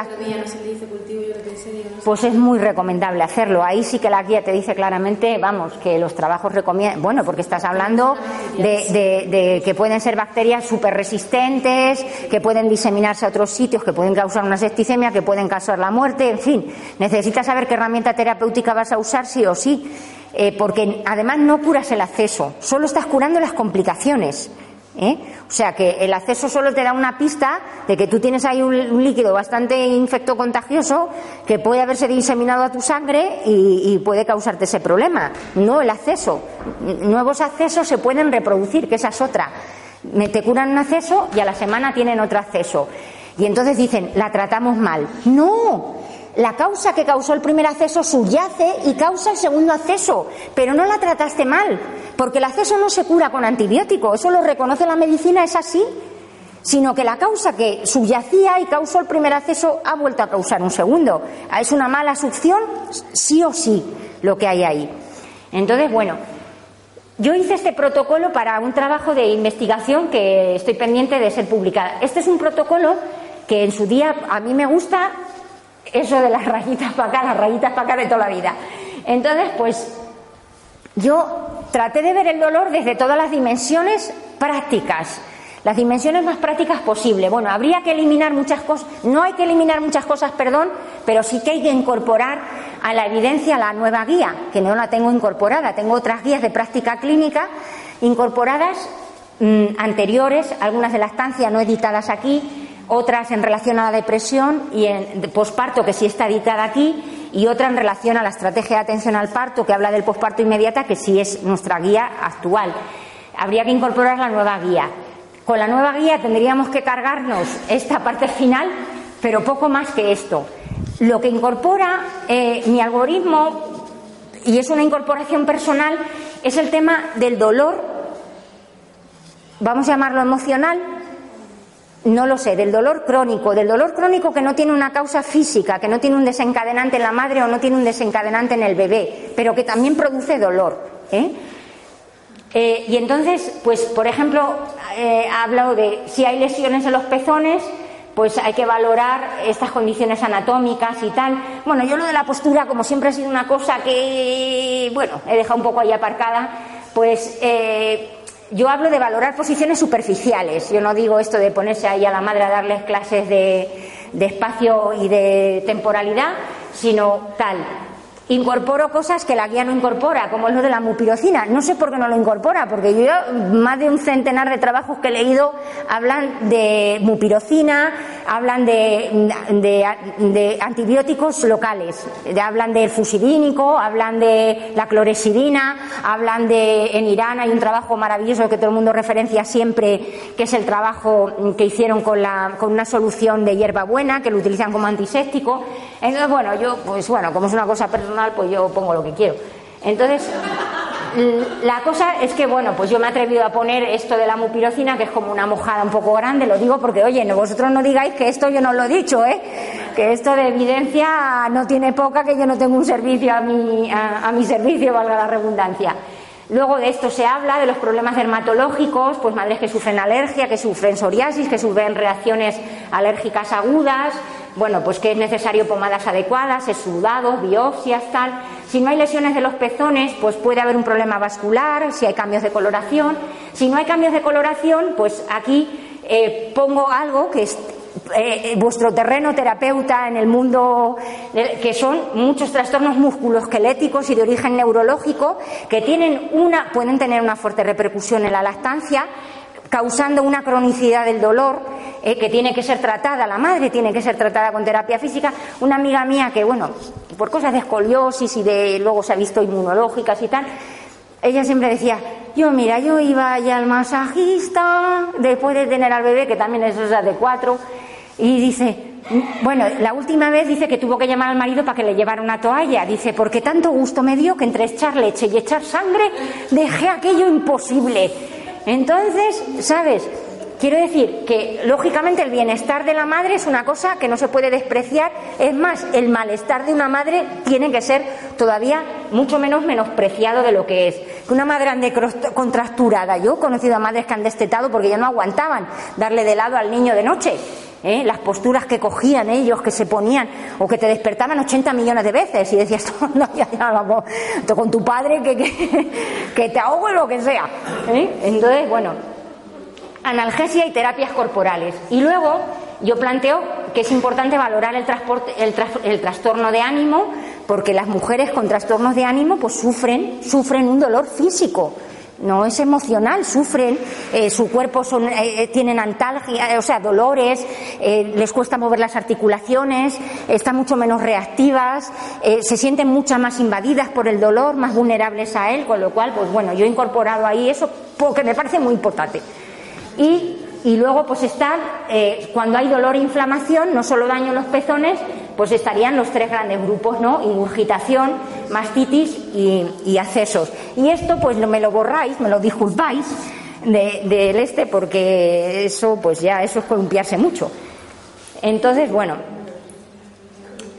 Pues es muy recomendable hacerlo. Ahí sí que la guía te dice claramente, vamos, que los trabajos recomiendan... Bueno, porque estás hablando de, que pueden ser bacterias súper resistentes, que pueden diseminarse a otros sitios, que pueden causar una septicemia, que pueden causar la muerte, en fin. Necesitas saber qué herramienta terapéutica vas a usar sí o sí. Eh, porque además no curas el acceso, solo estás curando las complicaciones. ¿Eh? O sea que el acceso solo te da una pista de que tú tienes ahí un, líquido bastante infecto contagioso que puede haberse diseminado a tu sangre y, puede causarte ese problema. No el acceso. Nuevos accesos se pueden reproducir, que esa es otra. Te curan un acceso y a la semana tienen otro acceso. Y entonces dicen, la tratamos mal. No, la causa que causó el primer acceso subyace y causa el segundo acceso, pero no la trataste mal, porque el acceso no se cura con antibiótico, eso lo reconoce la medicina, es así, sino que la causa que subyacía y causó el primer acceso ha vuelto a causar un segundo. Es una mala succión, sí o sí, lo que hay ahí. Entonces, bueno, yo hice este protocolo para un trabajo de investigación que estoy pendiente de ser publicada. Este es un protocolo que en su día a mí me gusta eso de las rayitas para acá, las rayitas para acá de toda la vida. Entonces, pues yo traté de ver el dolor desde todas las dimensiones prácticas, las dimensiones más prácticas posibles. Bueno, habría que eliminar muchas cosas, no hay que eliminar muchas cosas, perdón, pero sí que hay que incorporar a la evidencia la nueva guía, que no la tengo incorporada, tengo otras guías de práctica clínica incorporadas mm, anteriores, algunas de la estancia no editadas aquí, otras en relación a la depresión y en posparto, que sí está editada aquí, y otra en relación a la estrategia de atención al parto, que habla del posparto inmediata, que sí es nuestra guía actual. Habría que incorporar la nueva guía. Con la nueva guía tendríamos que cargarnos esta parte final, pero poco más que esto. Lo que incorpora eh, mi algoritmo, y es una incorporación personal, es el tema del dolor, vamos a llamarlo emocional, no lo sé, del dolor crónico, del dolor crónico que no tiene una causa física, que no tiene un desencadenante en la madre o no tiene un desencadenante en el bebé, pero que también produce dolor. ¿eh? Eh, y entonces, pues, por ejemplo, eh, ha hablado de si hay lesiones en los pezones, pues hay que valorar estas condiciones anatómicas y tal. Bueno, yo lo de la postura, como siempre ha sido una cosa que, bueno, he dejado un poco ahí aparcada, pues yo hablo de valorar posiciones superficiales. Yo no digo esto de ponerse ahí a la madre a darles clases de, de espacio y de temporalidad, sino tal. Incorporo cosas que la guía no incorpora, como es lo de la mupirocina. No sé por qué no lo incorpora, porque yo más de un centenar de trabajos que he leído hablan de mupirocina, hablan de, de, antibióticos locales, hablan del fusidínico, hablan de la cloresidina, hablan de en Irán hay un trabajo maravilloso que todo el mundo referencia siempre, que es el trabajo que hicieron con, la, con una solución de hierbabuena que lo utilizan como antiséptico. Entonces, bueno, yo, pues bueno, como es una cosa personal pues yo pongo lo que quiero. Entonces, la cosa es que, bueno, pues yo me he atrevido a poner esto de la mupirocina, que es como una mojada un poco grande, lo digo porque, oye, vosotros no digáis que esto yo no lo he dicho, ¿eh? Que esto de evidencia no tiene poca, que yo no tengo un servicio a mi, a mi servicio, valga la redundancia. Luego de esto se habla de los problemas dermatológicos, pues madres que sufren alergia, que sufren psoriasis, que sufren reacciones alérgicas agudas, bueno, pues que es necesario pomadas adecuadas, exudados, biopsias, tal. Si no hay lesiones de los pezones, pues puede haber un problema vascular, si hay cambios de coloración. Si no hay cambios de coloración, pues aquí eh, pongo algo que es eh, vuestro terreno terapeuta en el mundo, que son muchos trastornos musculoesqueléticos y de origen neurológico, que tienen una, pueden tener una fuerte repercusión en la lactancia, causando una cronicidad del dolor eh, que tiene que ser tratada, la madre tiene que ser tratada con terapia física. Una amiga mía que, bueno, por cosas de escoliosis y de luego se ha visto inmunológicas y tal, ella siempre decía, yo mira, yo iba ya al masajista después de tener al bebé, que también es de cuatro, y dice, bueno, la última vez dice que tuvo que llamar al marido para que le llevara una toalla. Dice, porque tanto gusto me dio que entre echar leche y echar sangre dejé aquello imposible. Entonces, ¿sabes? Quiero decir que, lógicamente, el bienestar de la madre es una cosa que no se puede despreciar. Es más, el malestar de una madre tiene que ser todavía mucho menos menospreciado de lo que es. Que una madre ande contrasturada. Yo he conocido a madres que han destetado porque ya no aguantaban darle de lado al niño de noche. ¿Eh? las posturas que cogían ellos, que se ponían, o que te despertaban 80 millones de veces y decías, no, ya, ya, vamos, con tu padre que, que, te ahogo lo que sea. ¿eh? Entonces, bueno, analgesia y terapias corporales. Y luego yo planteo que es importante valorar el, transporte, el, el, trastorno de ánimo, porque las mujeres con trastornos de ánimo pues sufren, sufren un dolor físico no es emocional, sufren, eh, su cuerpo son, eh, eh, tienen antalgia, o sea, dolores, les cuesta mover las articulaciones, están mucho menos reactivas, se sienten mucho más invadidas por el dolor, más vulnerables a él, con lo cual, pues bueno, yo he incorporado ahí eso porque me parece muy importante. Y y luego, pues están, eh, cuando hay dolor e inflamación, no solo daño en los pezones, pues estarían los tres grandes grupos, ¿no? Ingurgitación, mastitis y, accesos. Y esto, pues me lo borráis, me lo disculpáis del este, porque eso, pues ya, eso es columpiarse mucho. Entonces, bueno,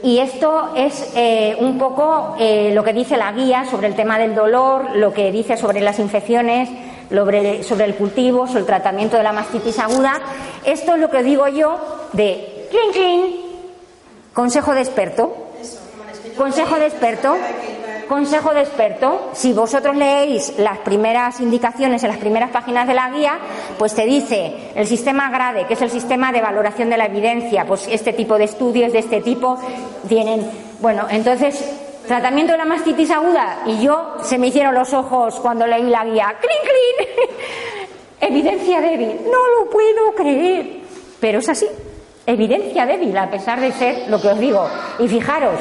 y esto es eh, un poco eh, lo que dice la guía sobre el tema del dolor, lo que dice sobre las infecciones, sobre, el cultivo, sobre el tratamiento de la mastitis aguda. Esto es lo que digo yo de clean clean, consejo de experto. Consejo de experto. Consejo de experto, si vosotros leéis las primeras indicaciones en las primeras páginas de la guía, pues te dice el sistema GRADE, que es el sistema de valoración de la evidencia, pues este tipo de estudios de este tipo tienen, bueno, entonces Tratamiento de la mastitis aguda. Y yo se me hicieron los ojos cuando leí la guía. ¡Clean, clean! Evidencia débil. No lo puedo creer. Pero es así. Evidencia débil, a pesar de ser lo que os digo. Y fijaros,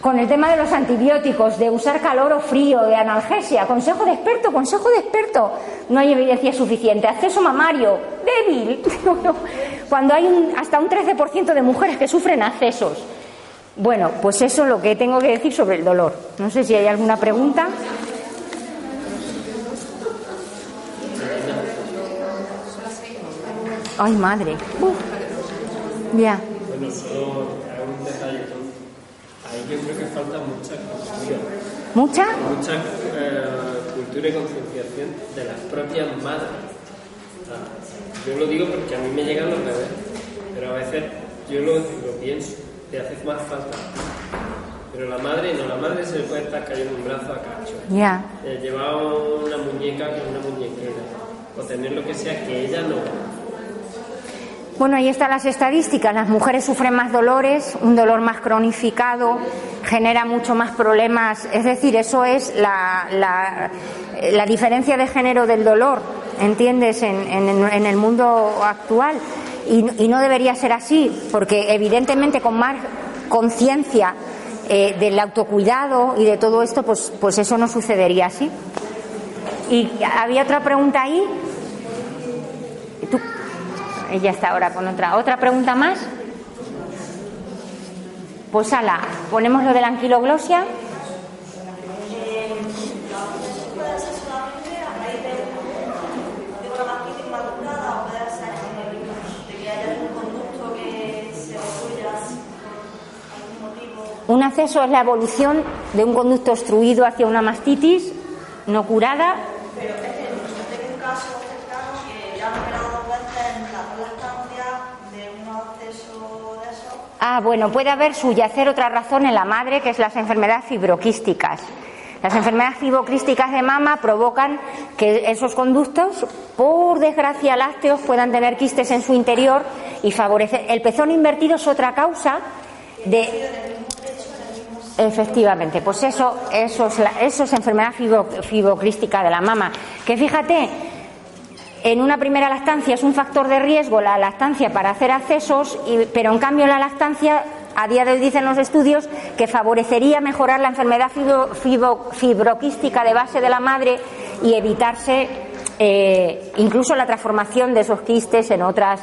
con el tema de los antibióticos, de usar calor o frío, de analgesia, consejo de experto, consejo de experto, no hay evidencia suficiente. Acceso mamario, débil. Cuando hay hasta un 13% de mujeres que sufren accesos. Bueno, pues eso es lo que tengo que decir sobre el dolor. No sé si hay alguna pregunta. Ay, madre. Ya. Bueno, solo un detalle. Ahí yo creo que falta mucha cultura. ¿Mucha? Mucha eh, cultura y concienciación de las propias madres. yo lo digo porque a mí me llegan los bebés, pero a veces yo lo, lo pienso, te hace más falta. Pero la madre no, la madre se le puede estar cayendo un brazo a cacho. Ya. Eh, llevar una muñeca con una muñequera, o tener lo que sea que ella no. Bueno, ahí están las estadísticas. Las mujeres sufren más dolores, un dolor más cronificado, genera mucho más problemas. Es decir, eso es la, la, la diferencia de género del dolor, ¿entiendes? En, en, en el mundo actual. Y, no debería ser así, porque evidentemente con más conciencia eh, del autocuidado y de todo esto, pues, pues eso no sucedería así. Y había otra pregunta ahí. ¿Tú? Ella está ahora con otra. ¿Otra pregunta más? Pues ala, ponemos lo de la anquiloglosia. Un acceso es la evolución de un conducto obstruido hacia una mastitis no curada. Pero es que un caso que ya operado dos veces en la lactancia de un acceso de eso. Ah, bueno, puede haber subyacer otra razón en la madre, que es las enfermedades fibroquísticas. Las enfermedades fibroquísticas de mama provocan que esos conductos, por desgracia lácteos, puedan tener quistes en su interior y favorecer. El pezón invertido es otra causa de Efectivamente, pues eso, eso, es, la, eso es enfermedad fibrocrística de la mama. Que fíjate, en una primera lactancia es un factor de riesgo la lactancia para hacer accesos, y, pero en cambio la lactancia, a día de hoy dicen los estudios, que favorecería mejorar la enfermedad fibro, fibroquística de base de la madre y evitarse eh, incluso la transformación de esos quistes en otras,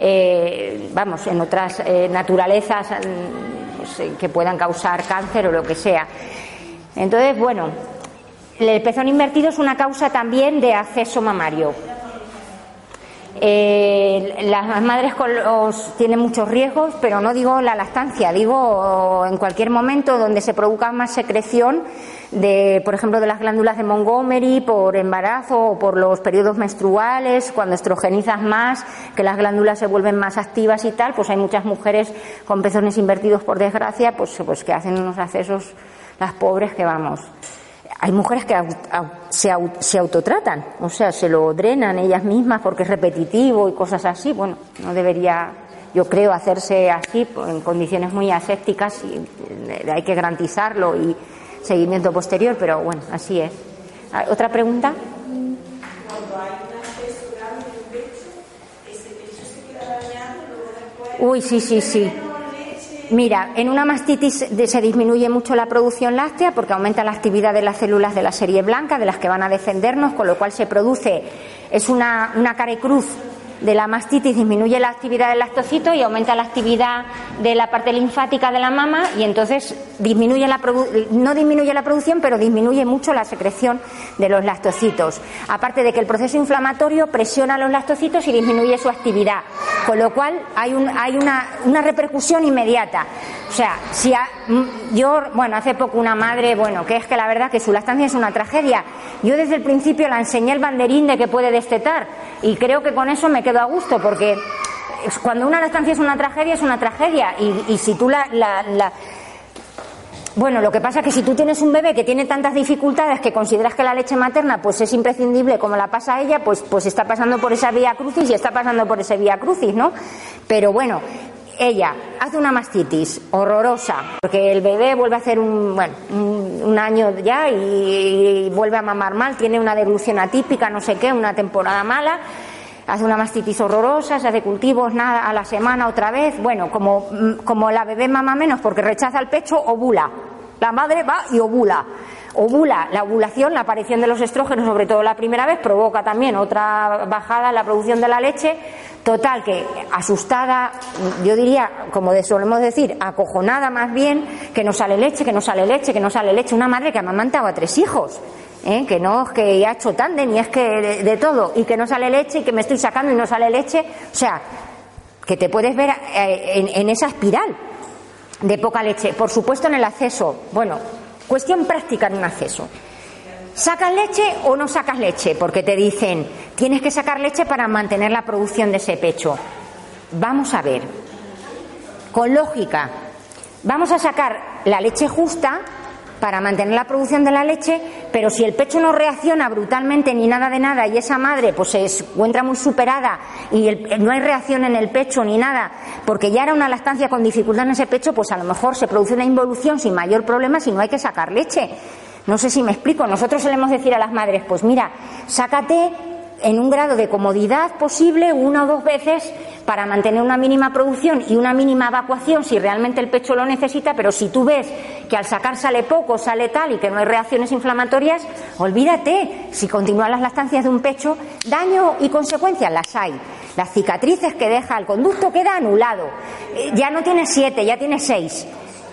eh, vamos, en otras eh, naturalezas pues, que puedan causar cáncer o lo que sea. Entonces, bueno, el pezón invertido es una causa también de acceso mamario. Eh, las madres con los, tienen muchos riesgos, pero no digo la lactancia, digo en cualquier momento donde se produzca más secreción de, por ejemplo, de las glándulas de Montgomery por embarazo o por los periodos menstruales, cuando estrogenizas más, que las glándulas se vuelven más activas y tal, pues hay muchas mujeres con pezones invertidos, por desgracia, pues, pues que hacen unos accesos, las pobres que vamos. Hay mujeres que se, se autotratan, o sea, se lo drenan ellas mismas porque es repetitivo y cosas así. Bueno, no debería yo creo hacerse así en condiciones muy asépticas y eh, hay que garantizarlo y seguimiento posterior, pero bueno, así es. Ah, ¿Otra pregunta? Uy, sí, sí, sí. Mira, en una mastitis se disminuye mucho la producción láctea porque aumenta la actividad de las células de la serie blanca, de las que van a defendernos, con lo cual se produce, es una, una carecruz de la mastitis disminuye la actividad del lactocito y aumenta la actividad de la parte linfática de la mama y entonces disminuye la no disminuye la producción, pero disminuye mucho la secreción de los lactocitos. Aparte de que el proceso inflamatorio presiona los lactocitos y disminuye su actividad, con lo cual hay, un, hay una, una repercusión inmediata. O sea, si yo, bueno, hace poco una madre, bueno, que es que la verdad que su lactancia es una tragedia. Yo desde el principio la enseñé el banderín de que puede destetar y creo que con eso me quedo a gusto porque cuando una lactancia es una tragedia es una tragedia y, y si tú la, la, la bueno, lo que pasa es que si tú tienes un bebé que tiene tantas dificultades que consideras que la leche materna pues es imprescindible como la pasa ella, pues, pues está pasando por esa vía crucis y está pasando por ese vía crucis, ¿no? Pero bueno, ella hace una mastitis horrorosa, porque el bebé vuelve a hacer un, bueno, un, año ya y, y, vuelve a mamar mal, tiene una deglución atípica, no sé qué, una temporada mala, hace una mastitis horrorosa, se hace cultivos nada a la semana otra vez, bueno, como, como la bebé mama menos porque rechaza el pecho, ovula. La madre va y ovula. Ovula, la ovulación, la aparición de los estrógenos, sobre todo la primera vez, provoca también otra bajada en la producción de la leche. Total, que asustada, yo diría, como solemos decir, acojonada más bien, que no sale leche, que no sale leche, que no sale leche. Una madre que ha amamantado a tres hijos. ¿Eh? que no es que ha hecho tándem y es que de, de todo, y que no sale leche y que me estoy sacando y no sale leche. O sea, que te puedes ver eh, en, en esa espiral de poca leche. Por supuesto en el acceso. Bueno, cuestión práctica en un acceso. ¿Sacas leche o no sacas leche? Porque te dicen, tienes que sacar leche para mantener la producción de ese pecho. Vamos a ver, con lógica, vamos a sacar la leche justa para mantener la producción de la leche, pero si el pecho no reacciona brutalmente ni nada de nada y esa madre pues se encuentra muy superada y el- no hay reacción en el pecho ni nada, porque ya era una lactancia con dificultad en ese pecho, pues a lo mejor se produce una involución sin mayor problema si no hay que sacar leche. No sé si me explico. Nosotros solemos decir a las madres, pues mira, sácate en un grado de comodidad posible una o dos veces para mantener una mínima producción y una mínima evacuación si realmente el pecho lo necesita, pero si tú ves que al sacar sale poco, sale tal y que no hay reacciones inflamatorias, olvídate, si continúan las lactancias de un pecho, daño y consecuencias las hay. Las cicatrices que deja el conducto queda anulado. Eh, Ya no tiene siete, ya tiene seis.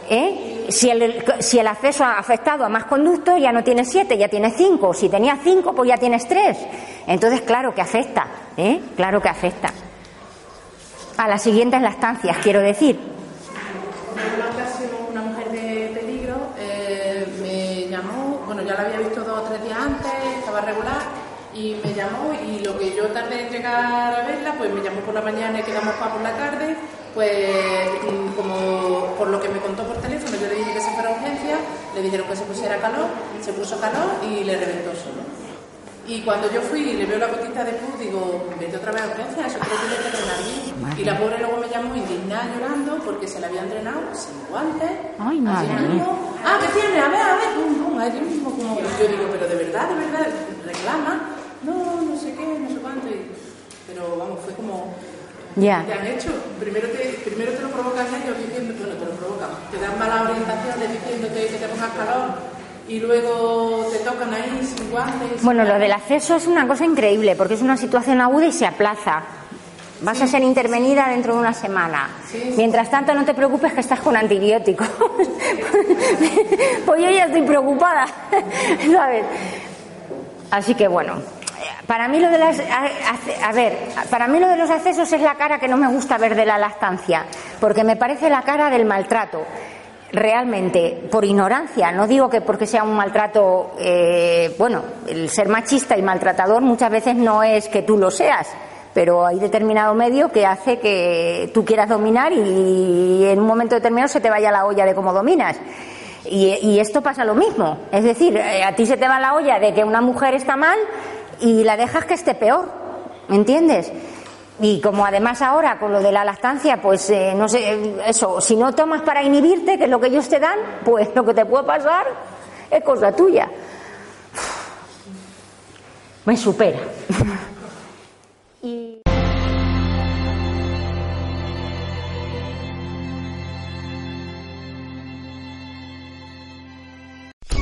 ¿Eh? Si, el, si el acceso ha afectado a más conductos, ya no tienes siete, ya tienes cinco. Si tenías cinco, pues ya tienes tres. Entonces, claro que afecta, ¿eh? Claro que afecta. A las siguientes lactancias, quiero decir. Una mujer de peligro eh, me llamó, bueno, ya la había visto dos o tres días antes, estaba regular, y me llamó y lo que yo tardé en llegar a verla, pues me llamó por la mañana y quedamos para por la tarde, pues mm, como por lo que me contó por teléfono, yo le dije que se fuera a urgencia, le dijeron que se pusiera calor, se puso calor y le reventó solo. Y cuando yo fui y le veo la gotita de pus, digo, vete otra vez a urgencia, eso creo que drenar bien. Y la pobre luego me llamó indignada llorando porque se la habían drenado sin guantes. Ay, madre. Ah, ¿qué tiene? A ver, a ver, pum, pum, ahí mismo como... Yo digo, pero de verdad, de verdad, reclama. No, no sé qué, no sé cuánto. y- Pero vamos, fue como... Ya. Te han hecho. Primero te, primero te lo provocan ellos diciendo, bueno, te lo provocan. Te dan malas orientaciones diciéndote que te pongas calor y luego te tocan ahí sin guantes. Bueno, lo del acceso es una cosa increíble porque es una situación aguda y se aplaza. Vas a ser intervenida dentro de una semana. Mientras tanto, no te preocupes que estás con antibióticos. pues yo ya estoy preocupada, ¿sabes? Así que bueno, para mí lo de las a, a ver, para mí lo de los accesos es la cara que no me gusta ver de la lactancia, porque me parece la cara del maltrato. Realmente, por ignorancia, no digo que porque sea un maltrato, eh, bueno, el ser machista y maltratador muchas veces no es que tú lo seas, pero hay determinado medio que hace que tú quieras dominar y en un momento determinado se te vaya la olla de cómo dominas. Y, y esto pasa lo mismo. Es decir, eh, a ti se te va la olla de que una mujer está mal y la dejas que esté peor. ¿Me entiendes? Y como además ahora con lo de la lactancia, pues eh, no sé, eso, si no tomas para inhibirte, que es lo que ellos te dan, pues lo que te puede pasar es cosa tuya. Me supera. y...